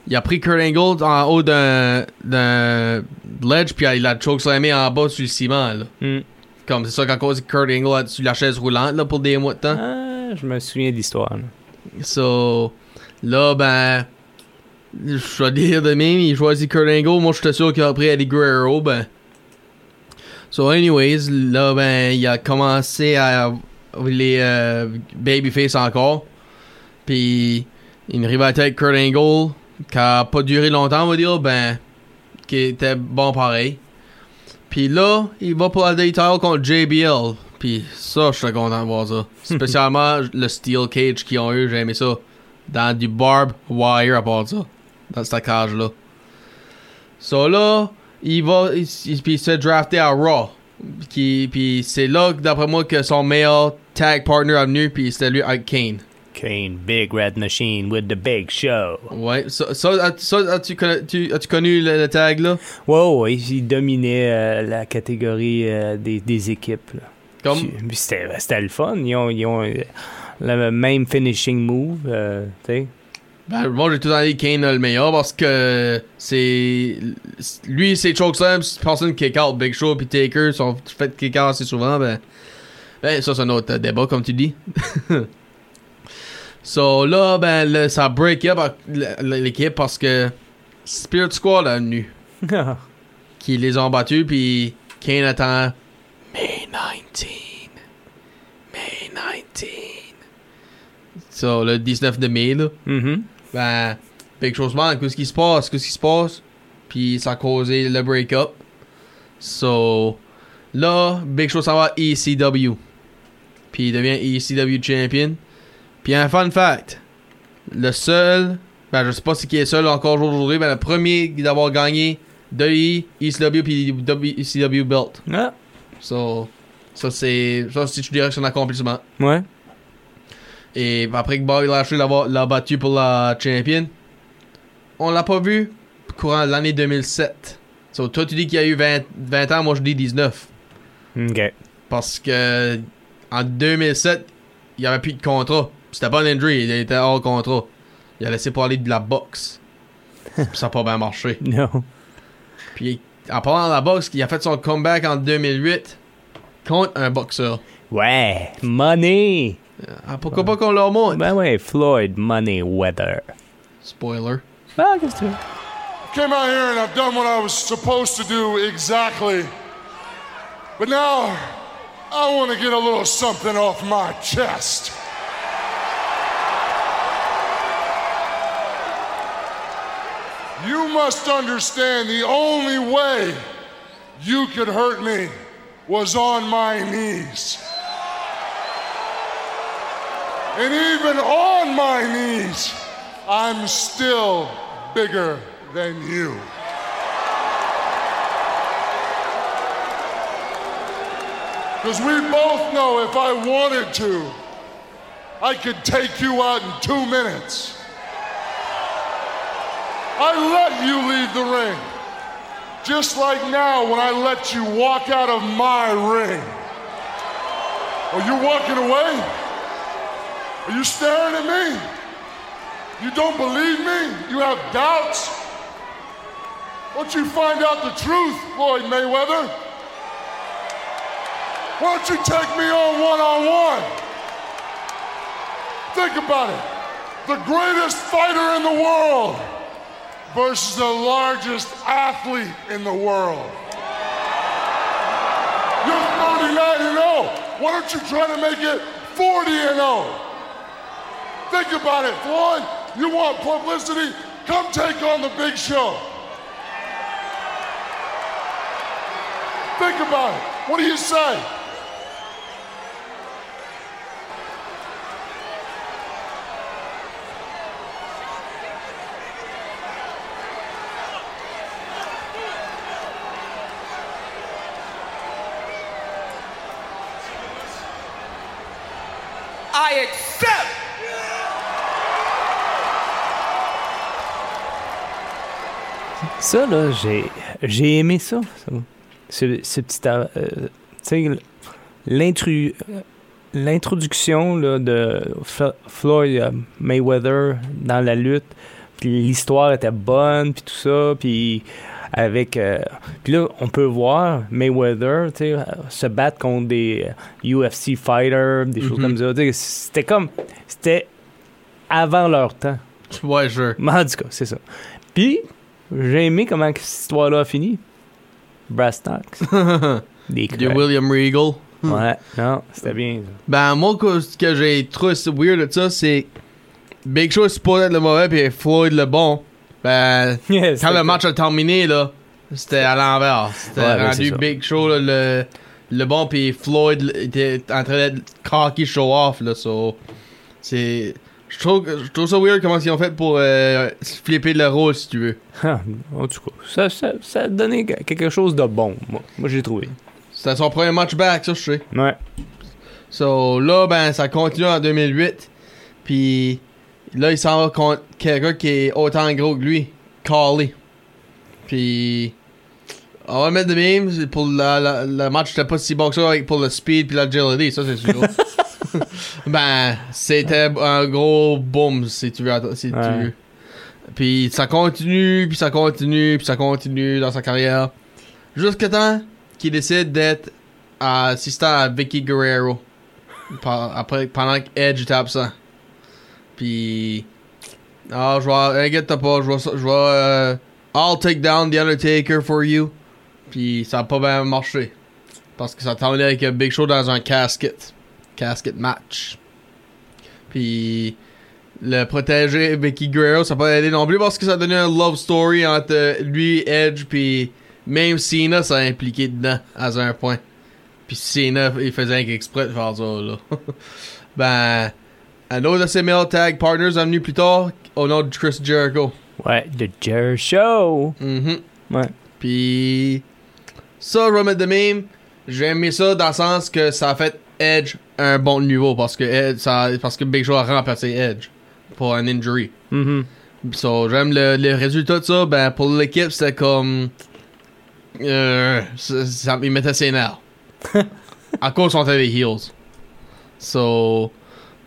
Il a pris Kurt Angle en haut d'un. d'un ledge, puis il a chokeslamé en bas sur le ciment, là. Hmm. Comme c'est ça qu'à cause Kurt Angle sur la chaise roulante, là, pour des mois de temps. Ah, je me souviens de l'histoire. So, là, ben, je vais dire de même, il choisit Kurt Angle. Moi, j'étais sûr qu'il a pris Eddie Guerrero, ben. So, anyways, là, ben, il a commencé à les euh, Babyface encore. Puis, une rivalité avec Kurt Angle qui a pas duré longtemps, on va dire, ben, qui était bon pareil. Puis là, il va pour la title contre JBL. Puis ça, je suis content de voir ça. Spécialement le Steel Cage qu'ils ont eu, j'ai aimé ça. Dans du barb wire à part ça. Dans cette cage-là. So là, il va. Il, il- il se drafter à Raw. Qui, puis c'est là, d'après moi, que son meilleur tag partner est venu. Puis c'était lui avec Kane. Kane, Big Red Machine with the big show. Ouais, ça, ça, as- ça, as-tu connu, tu- as-tu connu le, le tag là? Ouais, ouais, il dominait euh, la catégorie euh, des, des équipes. là. Comme? C'était le fun. Ils ont, ils ont euh, le même finishing move. euh, sais. Ben, moi, j'ai tout le temps dit Kane a le meilleur parce que c'est. Lui, c'est chokeslam, c'est personne kick out. Big Show puis Taker sont fait kick out assez souvent, ben. Ben, ça, c'est un autre euh, débat, comme tu dis. so, là, ben, le- ça break up l'équipe parce que Spirit Squad est venu. Qui les ont battus, puis Kane attend 19. May 19. So, le 19 de mai, là. Mhm. Ben, Big Show se demande qu'est-ce qui se passe, qu'est-ce qui se passe? Puis ça a causé le break-up. So, là, Big Show s'en va à ECW. Puis il devient ECW champion. Puis un fun fact. Le seul, ben je sais pas si qui est seul encore aujourd'hui, ben le premier d'avoir gagné de ECW puis ECW belt. Ah, So, ça c'est, ça si tu dirais que c'est un accomplissement. ouais. Et après que Bobby Lashley l'a, battu pour la champion, on l'a pas vu courant l'année 2007. So, toi, tu dis qu'il y a eu 20, 20 ans, moi je dis 19. OK. Parce que en 2007, il y avait plus de contrat. C'était pas un injury, il était hors contrat. Il a laissé parler de la boxe. Ça a pas bien marché. Non. Puis en parlant de la boxe, il a fait son comeback en 2008 contre un boxeur. Ouais, Money. Ah, pourquoi pas qu'on leur montre? Ben ouais, Floyd Money Weather. Spoiler. Ah, qu'est-ce que tu veux? Came out here and I've done what I was supposed to do exactly. But now I want to get a little something off my chest. You must understand the only way you could hurt me was on my knees. And even on my knees, I'm still bigger than you. Because we both know if I wanted to, I could take you out in two minutes. I let you leave the ring. Just like now when I let you walk out of my ring. Are you walking away? Are you staring at me? You don't believe me? You have doubts? Won't you find out the truth, Floyd Mayweather? Why don't you take me on one on one? Think about it. the greatest fighter in the world versus the largest athlete in the world. You're 39 and 0. Why don't you try to make it 40 and 0? Think about it, Floyd. You want publicity? Come take on the big show. Think about it. What do you say? Ça, là, j'ai, j'ai aimé ça. ça. Ce, ce petit. euh, tu sais, l'intru- euh, l'introduction là, de F- Floyd euh, Mayweather dans la lutte. Puis l'histoire était bonne, puis tout ça. Puis avec. euh, puis là, on peut voir Mayweather euh, se battre contre des euh, UFC fighters, des choses Mhm. comme ça. C'était comme. C'était avant leur temps. Ouais, sure. Mais en tout cas, c'est ça. Puis, j'ai aimé comment que cette histoire-là a fini. Brass Tacks. Des De. William Regal. Ouais, non, c'était bien. ça. Ben, moi, ce que j'ai trouvé weird de ça, c'est. Big Show est supposé être le mauvais, puis Floyd le bon. Ben, Yeah, quand le match a terminé, là, c'était à l'envers. C'était Ouais, rendu. Big Show, là, le, le bon, puis Floyd était en train d'être cocky show off, là, so. C'est. Je trouve, je trouve ça weird comment ils ont fait pour euh, flipper le rôle, si tu veux. Ah, en tout cas, ça, ça, ça a donné quelque chose de bon, moi. Moi, j'ai trouvé. C'était son premier match back, ça, je sais. Ouais. So là, ben, ça continue en 2008. Puis là, il s'en va contre quelqu'un qui est autant gros que lui, Carly. Puis on va mettre de même. Pour la, la- le match, c'était pas si bon que ça pour le speed puis l'agility, ça c'est sûr. ben, c'était un gros boom si tu veux. Si tu veux. Puis ça continue, puis ça continue, puis ça continue dans sa carrière. Jusqu'à temps qu'il décide d'être assistant à Vicky Guerrero. Par- après, pendant que Edge était absent. Puis. Ah, je vais. Inquiète pas, je vais. Je vais euh, I'll take down The Undertaker for you. Puis ça a pas bien marché. Parce que ça terminait avec un Big Show dans un casket. Casket match. Puis. Le protéger Vicky Guerrero, ça pas aidé non plus parce que ça a donné un love story entre lui, Edge, puis même Cena, ça a impliqué dedans, à un point. Puis Cena, il faisait un exprès de faire ça, là. ben, un autre de ses tag partners est venu plus tard, au nom de Chris Jericho. Ouais, The Jer Show. Mhm. Ouais. Puis, ça, je vais mettre de même. J'ai aimé ça dans le sens que ça a fait Edge un bon niveau parce que, Edge, ça, parce que Big Show a remplacé Edge pour un injury. Mhm. So, j'aime le, le résultat de ça. Ben, pour l'équipe, c'était comme. Euh, ça, ça- ils mettaient ses nerfs. à cause des heels. So,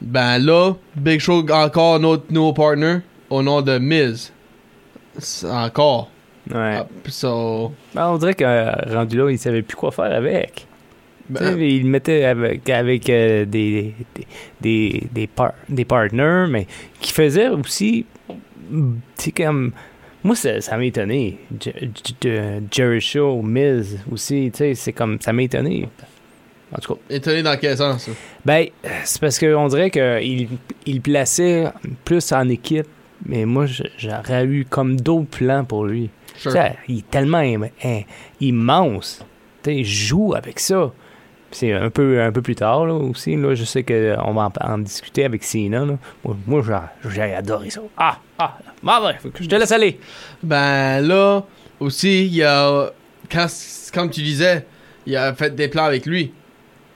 ben là, Big Show encore un autre nouveau partner au nom de Miz. Encore. Ouais. Ah, so, Ben, on dirait que euh, rendu là, il savait plus quoi faire avec. Ben, il mettait avec, avec euh, des, des, des, des, par- des partners, mais qui faisaient aussi. Tu sais, comme. Moi, ça, ça m'a étonné. Jerry Shaw, Miz aussi, tu sais, c'est comme. Ça m'a étonné. En tout cas. étonné dans quel sens? ça? Ben, c'est parce qu'on dirait qu'il il plaçait plus en équipe, mais moi, j'aurais eu comme d'autres plans pour lui. Sure. Il est tellement im- im- immense. Tu sais, il joue avec ça. C'est un peu, un peu plus tard là, aussi. Là, je sais qu'on va en, en discuter avec Sina. Moi, moi, j'ai- adoré ça. Ah, ah, mauvais, je te laisse aller. Ben là, aussi, il y a. Quand, comme tu disais, il a fait des plans avec lui.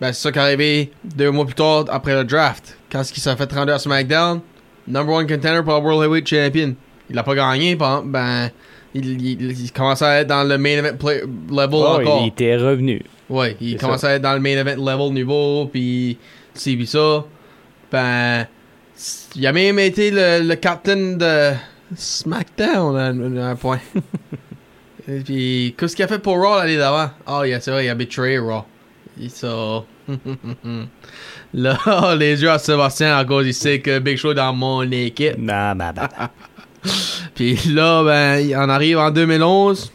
Ben c'est ça qui est arrivé deux mois plus tard après le draft. Quand il s'est fait rendre à SmackDown, number one contender pour le World Heavyweight Champion. Il a pas gagné, ben. Il, il, il commençait à être dans le main event play- level Oh, encore. il était revenu. Ouais, il commençait à être dans le main event level niveau, puis c'est puis ça. Ben, il a même été le, le captain de SmackDown à un, à un point. Et puis, qu'est-ce qu'il a fait pour Raw l'année d'avant? Ah, yeah, c'est vrai, il a betrayé Raw. Ça, Là, les yeux à Sébastien, à cause il sait que Big Show est dans mon équipe. Bah, bah, bah. Puis là, ben, on arrive en 2011.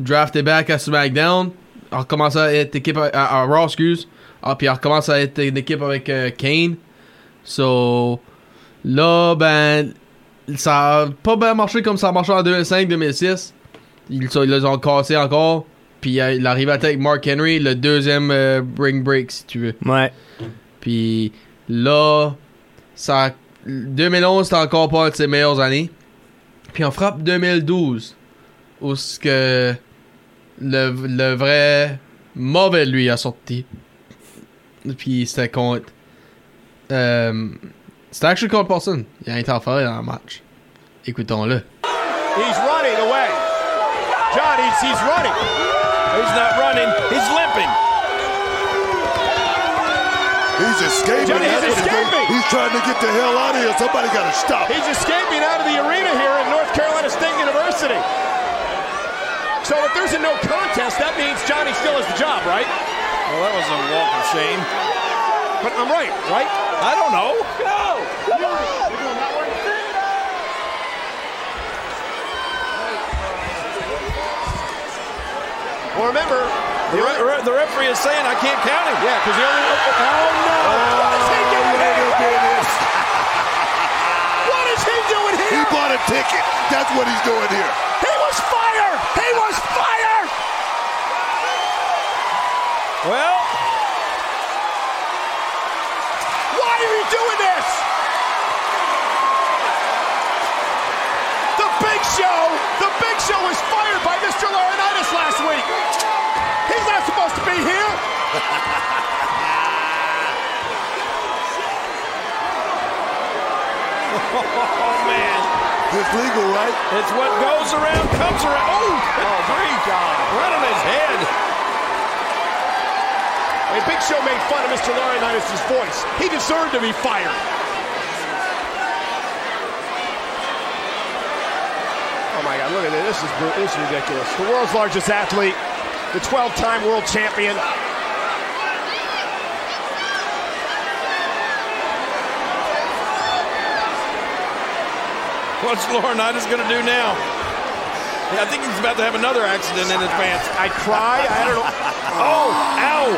Drafté back à SmackDown. On recommence à être équipe à, à- à Raw, excuse. Ah, puis on recommence à être une équipe avec euh, Kane. So, là, ben, ça a pas bien marché comme ça a marché en 2005-2006. Ils, ils les ont cassé encore. Puis euh, il arrive à avec Mark Henry, le deuxième euh, Ring Break, si tu veux. Ouais. Puis là, ça, 2011, c'était encore pas une de ses meilleures années. Puis on frappe 2012, où ce que le, le vrai mauvais lui a sorti. Puis c'était contre. Euh, c'était actually contre personne. Il a interféré dans le match. Écoutons-le. He's running away. John, he's, he's running. He's not running. He's limping. He's escaping. Johnny, he's That's escaping. doing. He's trying to get the hell out of here. Somebody got to stop. He's escaping out of the arena here at North Carolina State University. So if there's a no contest, that means Johnny still has the job, right? Well, that was a walk of shame. But I'm right, right? I don't know. Well, remember, The, re- the referee is saying I can't count him. yeah, because the only. Oh, oh, oh, oh no! what is he doing here? What is he doing here? He bought a ticket. That's what he's doing here. He was fired! He was fired! Well, Why are you doing this? The Big Show, the Big Show was fired by Mr. Laurinaitis last week. He's not supposed to be here. oh man, It's legal, right? it's what goes around comes around. Oh, oh great job. Right on his head. A Big Show made fun of Mr. Laurinaitis' voice. He deserved to be fired. Oh my God! Look at this. This is this is ridiculous. The world's largest athlete, the 12-time world champion. What's Laurinaitis going to do now? I think he's about to have another accident in his pants. I cry. I don't know. Oh, ow.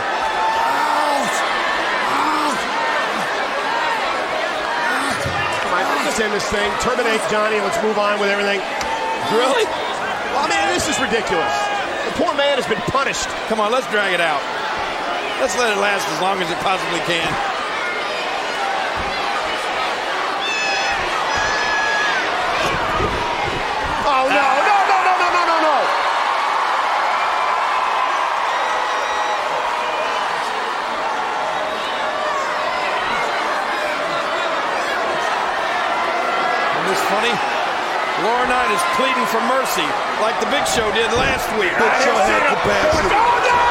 Come on, let's end this thing. Terminate Johnny. Let's move on with everything. Really? Well, I mean, this is ridiculous. The poor man has been punished. Come on, let's drag it out. Let's let it last as long as it possibly can. Oh no! No! No! No! No! No! No! No! Isn't this funny? Laurinaitis pleading for mercy like the Big Show did last week. Big Show had the compassion. Oh no!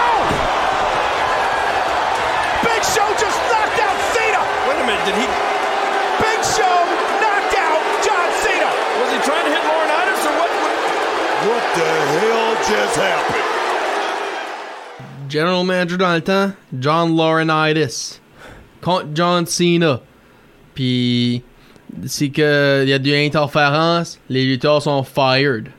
Big Show just knocked out Cena. Wait a minute, did he? Big Show knocked out John Cena. Was he trying to hit Laurinaitis or what? What the hell just happened? General Manager dans le temps, John Laurinaitis. Contre John Cena. Puis, c'est que il y a du interférence, les lutteurs sont fired.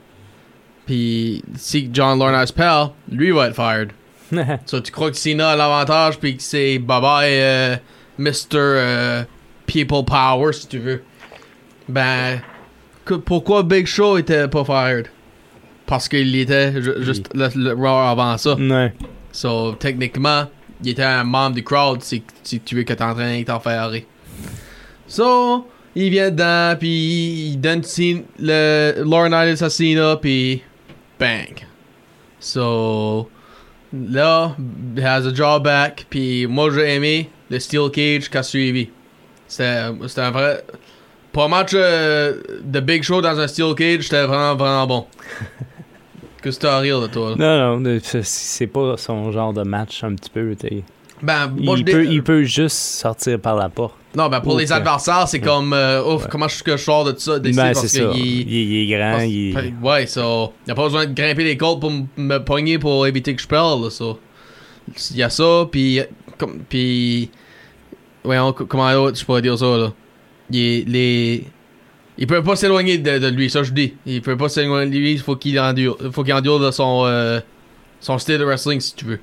Puis, si John Laurinaitis perd, lui va être fired. So, tu crois que Cena a l'avantage, puis que c'est bye bye euh, Mr. euh, People Power, si tu veux. Ben, que- pourquoi Big Show était pas fired? Parce qu'il était ju- juste le, le avant ça. Ouais. So, techniquement, il était un membre du crowd si, si tu veux que t'es en train d'interférer. So, il vient dedans, puis il donne le Laurinaitis à Cena, puis bang. So, là, he has a job back, puis moi j'ai aimé le Steel Cage qu'a suivi. C'était un vrai... Pour un match euh, de Big Show dans un Steel Cage, c'était vraiment, vraiment bon. Qu'est-ce que t'as à rire de toi, là? Non, non, c'est- pas son genre de match un petit peu. t'sais. Ben, moi, Il peut, il peut juste sortir par la porte. Non, ben pour les adversaires, c'est comme, euh, ouf, comment je, que je sors de ça? Ben, parce il- Il, il est grand, parce- il est... Ouais, so, y a pas besoin de grimper les côtes pour me pogner pour éviter que je perde, so. Il y a ça, puis comme, puis, ouais, on- comment je pourrais dire ça, là. Il les, il peut pas s'éloigner de, de lui, ça je dis. Il peut pas s'éloigner de lui, il faut qu'il endure, il faut qu'il endure de son, euh, son style de wrestling, si tu veux.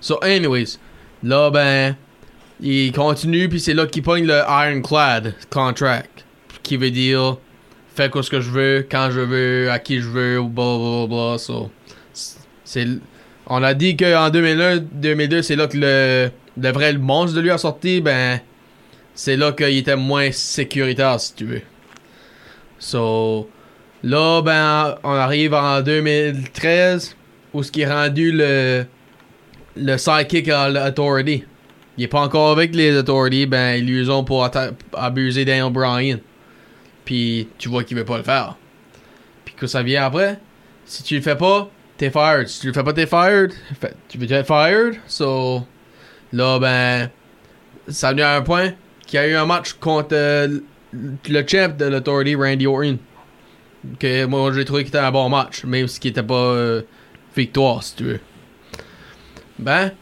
So, anyways, là, ben, il continue, puis c'est là qu'il pogne le Ironclad contract, qui veut dire, fais quoi ce que je veux, quand je veux, à qui je veux, blah. So, on a dit qu'en 2001, 2002, c'est là que le, le vrai monstre de lui a sorti, ben, c'est là qu'il était moins sécuritaire, si tu veux. So, là, ben, on arrive en 2013, où ce qui est rendu le, le à l'Authority. Il est pas encore avec les Authority, ben, ils lui ont pour abuser Daniel Bryan. Puis, tu vois qu'il veut pas le faire. Puis que ça vient après, si tu le fais pas, t'es fired. Si tu le fais pas, t'es fired. Tu veux être fired? So, là, ben, ça vient à un point qu'il y a eu un match contre euh, le champ de l'Authority, Randy Orton. Que moi, j'ai trouvé qu'il était un bon match, même si était pas euh, victoire, si tu veux. Ben,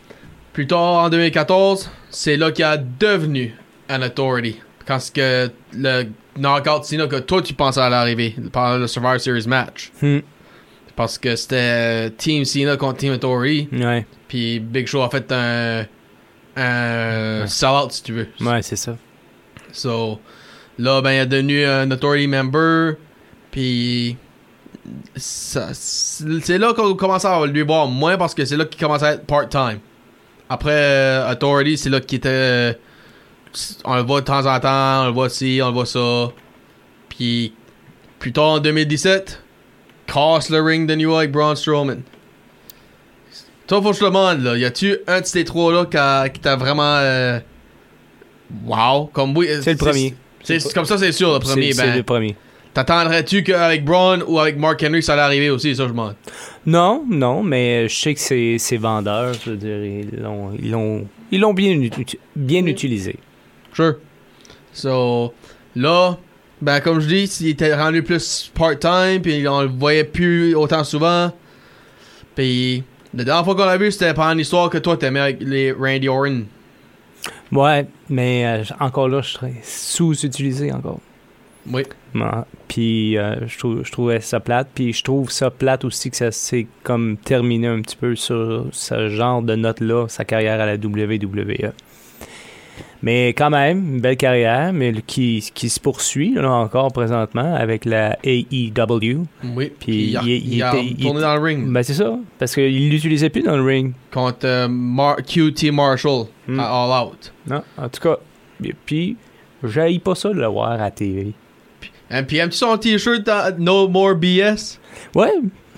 plus tard en 2014, c'est là qu'il a devenu un Authority. Quand ce que le knockout Cena que toi tu pensais à l'arrivée pendant le Survivor Series match. Hmm. Parce que c'était Team Cena contre Team Authority. Ouais, Puis Big Show a fait un, un sell-out si tu veux. ouais, c'est ça. So, là, ben, il est devenu un Authority member. Puis, c'est là qu'on commence à lui voir moins parce que c'est là qu'il commence à être part-time. Après euh, Authority, c'est là qu'il était. euh, on le voit de temps en temps, on le voit ci, on le voit ça. Puis, plus tard en 2017, casse le ring de New York Braun Strowman. Toi, faut que je te demande, là, y a-tu un de ces trois-là qui t'a vraiment. euh, wow, comme oui. C'est le premier. C'est comme ça, c'est sûr, le premier. C'est c'est Ben, le premier. T'attendrais-tu qu'avec Braun ou avec Mark Henry, ça allait arriver aussi, ça, je m'en. Non, non, mais je sais que c'est c'est vendeur. Je veux dire, ils l'ont ils l'ont ils l'ont bien, bien utilisé. Sure. So, là, ben, comme je dis, s'il était rendu plus part-time, puis on le voyait plus autant souvent. Puis, la dernière fois qu'on l'a vu, c'était pendant l'histoire que toi t'aimais avec les Randy Orton. Ouais, mais euh, encore là, je serais sous-utilisé encore. Oui. Ouais. Puis euh, je, trouvais ça plate. Puis je trouve ça plate aussi que ça s'est comme terminé un petit peu sur ce genre de note-là, sa carrière à la WWE. Mais quand même, une belle carrière, mais qui, qui se poursuit là, encore présentement avec la AEW. Oui. Puis il, il- il il a était- il- tourné dans le ring Ben c'est ça, parce qu'il l'utilisait plus dans le ring. contre euh, Mar- QT Marshall Hmm. à All Out. Non, en tout cas. Puis, j'haïs pas ça de le voir à TV. Et puis, aimes-tu son t-shirt No More BS? Ouais,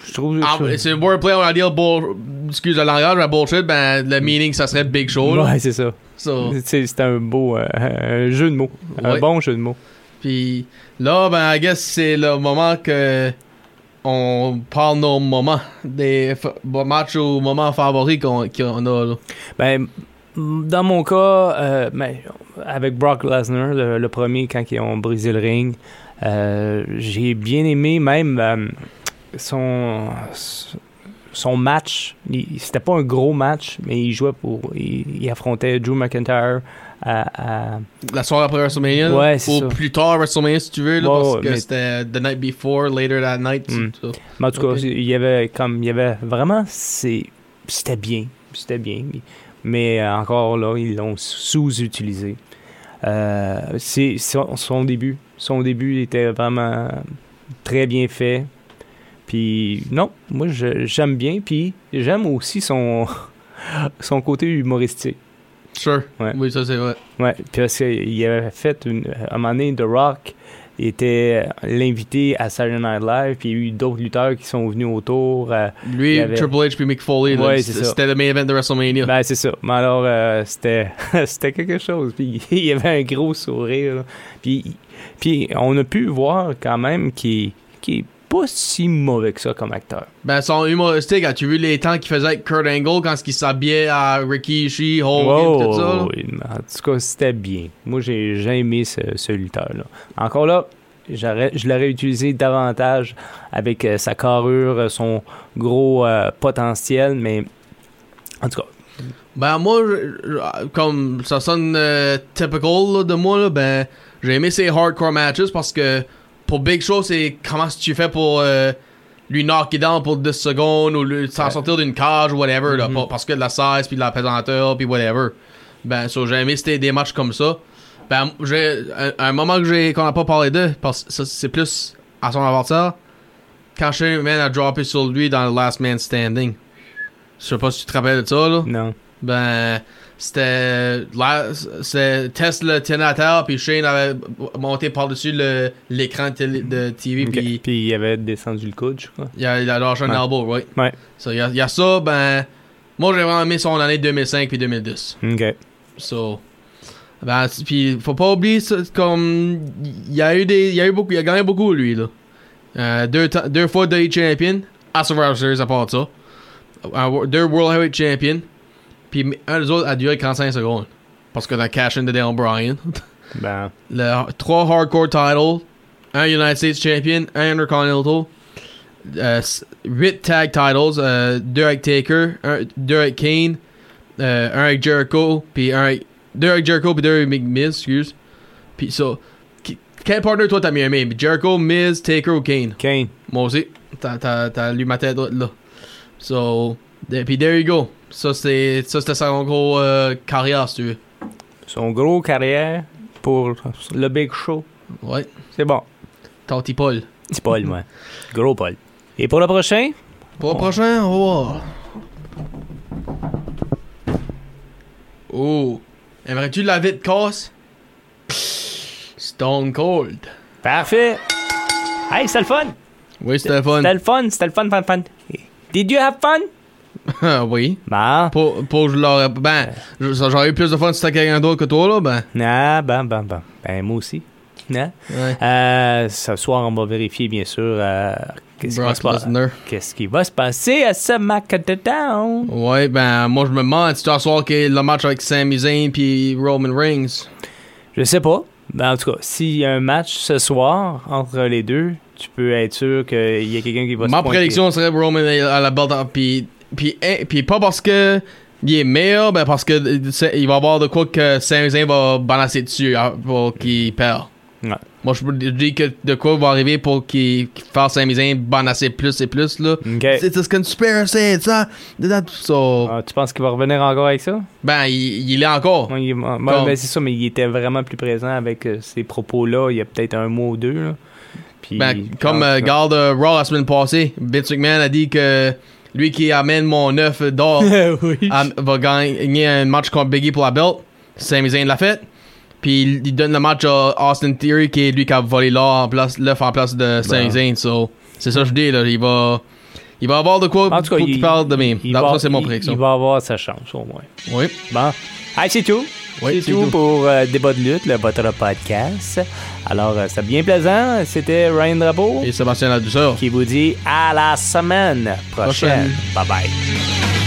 je trouve. Ah, c'est un wordplay, on va dire, bull... excuse le langage, mais bullshit, ben, le meaning, ça serait Big Show. là. Ouais, c'est ça. So, C'est c'est un beau euh, un jeu de mots. Un bon jeu de mots. Puis là, ben, I guess c'est le moment que on parle nos moments, des matchs ou moments favoris qu'on qu'on a. Là. Ben, dans mon cas, euh, ben, avec Brock Lesnar, le, le premier, quand ils ont brisé le ring, j'ai bien aimé même euh, son, son match. C'était pas un gros match, mais il jouait pour. Il, il affrontait Drew McIntyre à- à La soirée après WrestleMania, Ouais, c'est ou ça. plus tard WrestleMania si tu veux, là, Ouais, parce ouais, que mais- c'était the night before, later that night. Mm. tout ça. Mais en tout Ok. cas, il y avait comme il y avait vraiment c'était bien, c'était bien. Mais euh, encore là, ils l'ont sous-utilisé. Euh, c'est son, son début, son début était vraiment très bien fait. Puis non, moi j'aime bien. Puis j'aime aussi son son côté humoristique. Sure. Ouais. Oui, ça c'est vrai. Ouais, puis parce qu'il avait fait une, à un moment donné, The Rock était l'invité à Saturday Night Live, puis il y a eu d'autres lutteurs qui sont venus autour. euh, Lui, avait- Triple H puis Mick Foley, Ouais, c'était le main event de WrestleMania. ben, c'est ça. Mais alors, euh, c'était, c'était quelque chose. Puis il y avait un gros sourire. Puis, puis on a pu voir quand même qu'il pas si mauvais que ça comme acteur. Ben, son humoristique, as-tu vu les temps qu'il faisait avec Kurt Angle quand il s'habillait à Ricky Ishii, Hogan, Wow, tout ça? oui, en tout cas, c'était bien. Moi, j'ai, aimé ce, ce lutteur-là. Encore là, je l'aurais utilisé davantage avec euh, sa carrure, euh, son gros euh, potentiel, mais en tout cas, Ben, moi, je- je- comme ça sonne euh, typical là, de moi, là, ben, j'ai aimé ces hardcore matches parce que pour Big Show, c'est comment tu fais pour euh, lui knocker down pour 10 secondes ou s'en Ouais. sortir d'une cage ou whatever, là, Mhm. pas- parce que de la size puis de la pesanteur puis whatever. Ben, so, j'ai aimé c'était des matchs comme ça. Ben, j'ai un, un moment que j'ai qu'on n'a pas parlé de, parce que c'est plus à son avantage. Quand Shane Man a droppé sur lui dans le Last Man Standing. Je sais pas si tu te rappelles de ça, là. Non. Ben, c'était. Tesla tenait à terre, puis Shane avait monté par-dessus l'écran de, TV, puis Puis il avait descendu le coude, je crois. il a, il a lâché un Ouais. elbow? Ouais. So, il y a, il y a ça, ben. Moi, j'ai vraiment aimé son année 2005 puis 2010. Ok. So. Ben, puis faut pas oublier, ça, comme. Il y a eu des. Il y a eu beaucoup. Il a gagné beaucoup, lui, là. Euh, deux, fois de champion. À Survivor Series, à part ça. Wo- deux World Heavyweight Champion. Puis un des autres a duré 45 secondes. Parce que t'as cash in de Daniel Bryan. Ben, Le, trois hardcore titles. Un United States Champion. Un Intercontinental. Euh, s- huit tag titles. euh, deux avec Taker. Un, deux avec Kane. euh, un avec Jericho. Puis un avec, deux avec Jericho. Puis deux avec Miz, Miz, excuse. Puis ça. qui- quel partner toi t'as mieux aimé? Jericho, Miz, Taker ou Kane? Kane. Moi aussi. T'as, lu ma tête là. So. Puis there you go. Ça c'est ça c'était sa gros euh, carrière si tu veux. Son gros carrière pour le Big Show. Ouais. C'est bon. Tati Paul. C'est Paul, moi. Gros Paul. Et pour le prochain? Pour le prochain, on va voir. Oh. Aimerais-tu la vite casse? Stone Cold. Parfait. Hey, c'était le fun. Oui, c'était le fun. C'était le fun. C'était le fun, fun, fun. Did you have fun? Oui. Bon. Pour, pour je l'aurais. Ben, j'aurais eu plus de fun si c'était quelqu'un d'autre que toi, là, ben. Ah, ben, ben, ben. Ben, moi aussi. Hein? Ouais. Euh, ce soir, on va vérifier, bien sûr, euh, qu'est-ce qui, va se passer- Lesnar. qu'est-ce qui va se passer à ce SmackDown. Ouais, ben, moi, je me demande si tu as soir que le match avec Sami Zayn puis Roman Reigns. Je sais pas. Ben, en tout cas, s'il y a un match ce soir entre les deux, tu peux être sûr qu'il y a quelqu'un qui va se Ma prédiction serait Roman à la belt. Puis, puis, hein, puis pas parce que il est meilleur, ben parce que c'est- il va y avoir de quoi que Sami Zayn va balancer dessus hein, pour qu'il perd. Ouais. Moi, je dis que de quoi va arriver pour qu'il fasse Sami Zayn balancer plus et plus, là. C'est ce conspiracy, ça. So, Ah, tu penses qu'il va revenir encore avec ça? ben, il, il est encore. Ouais, ben, c'est ça, mais il était vraiment plus présent avec euh, ces propos-là il y a peut-être un mois ou deux. Là. Puis, Ben, comme euh, garde euh, Raw la semaine passée, Vince McMahon a dit que lui qui amène mon œuf d'or oui. va gagner un match contre Biggie pour la belt. Sami Zayn l'a fait. Puis il, donne le match à Austin Theory qui est lui qui a volé l'or en place, l'œuf en place de Sami. Zayn. So, c'est ça que je dis là. Il va, il va avoir de quoi En tout cas, pour il, qu'il parle de ça, c'est mon prédiction. Il va avoir sa chance, au moins. Oui. Bon. Hey, c'est tout. Oui, c'est c'est tout, tout. pour euh, Débat de lutte, le, votre podcast. Alors, euh, c'était bien plaisant. C'était Ryan Drapeau Et Sébastien La Douceur. qui vous dit à la semaine prochaine. Prochaine. Bye bye.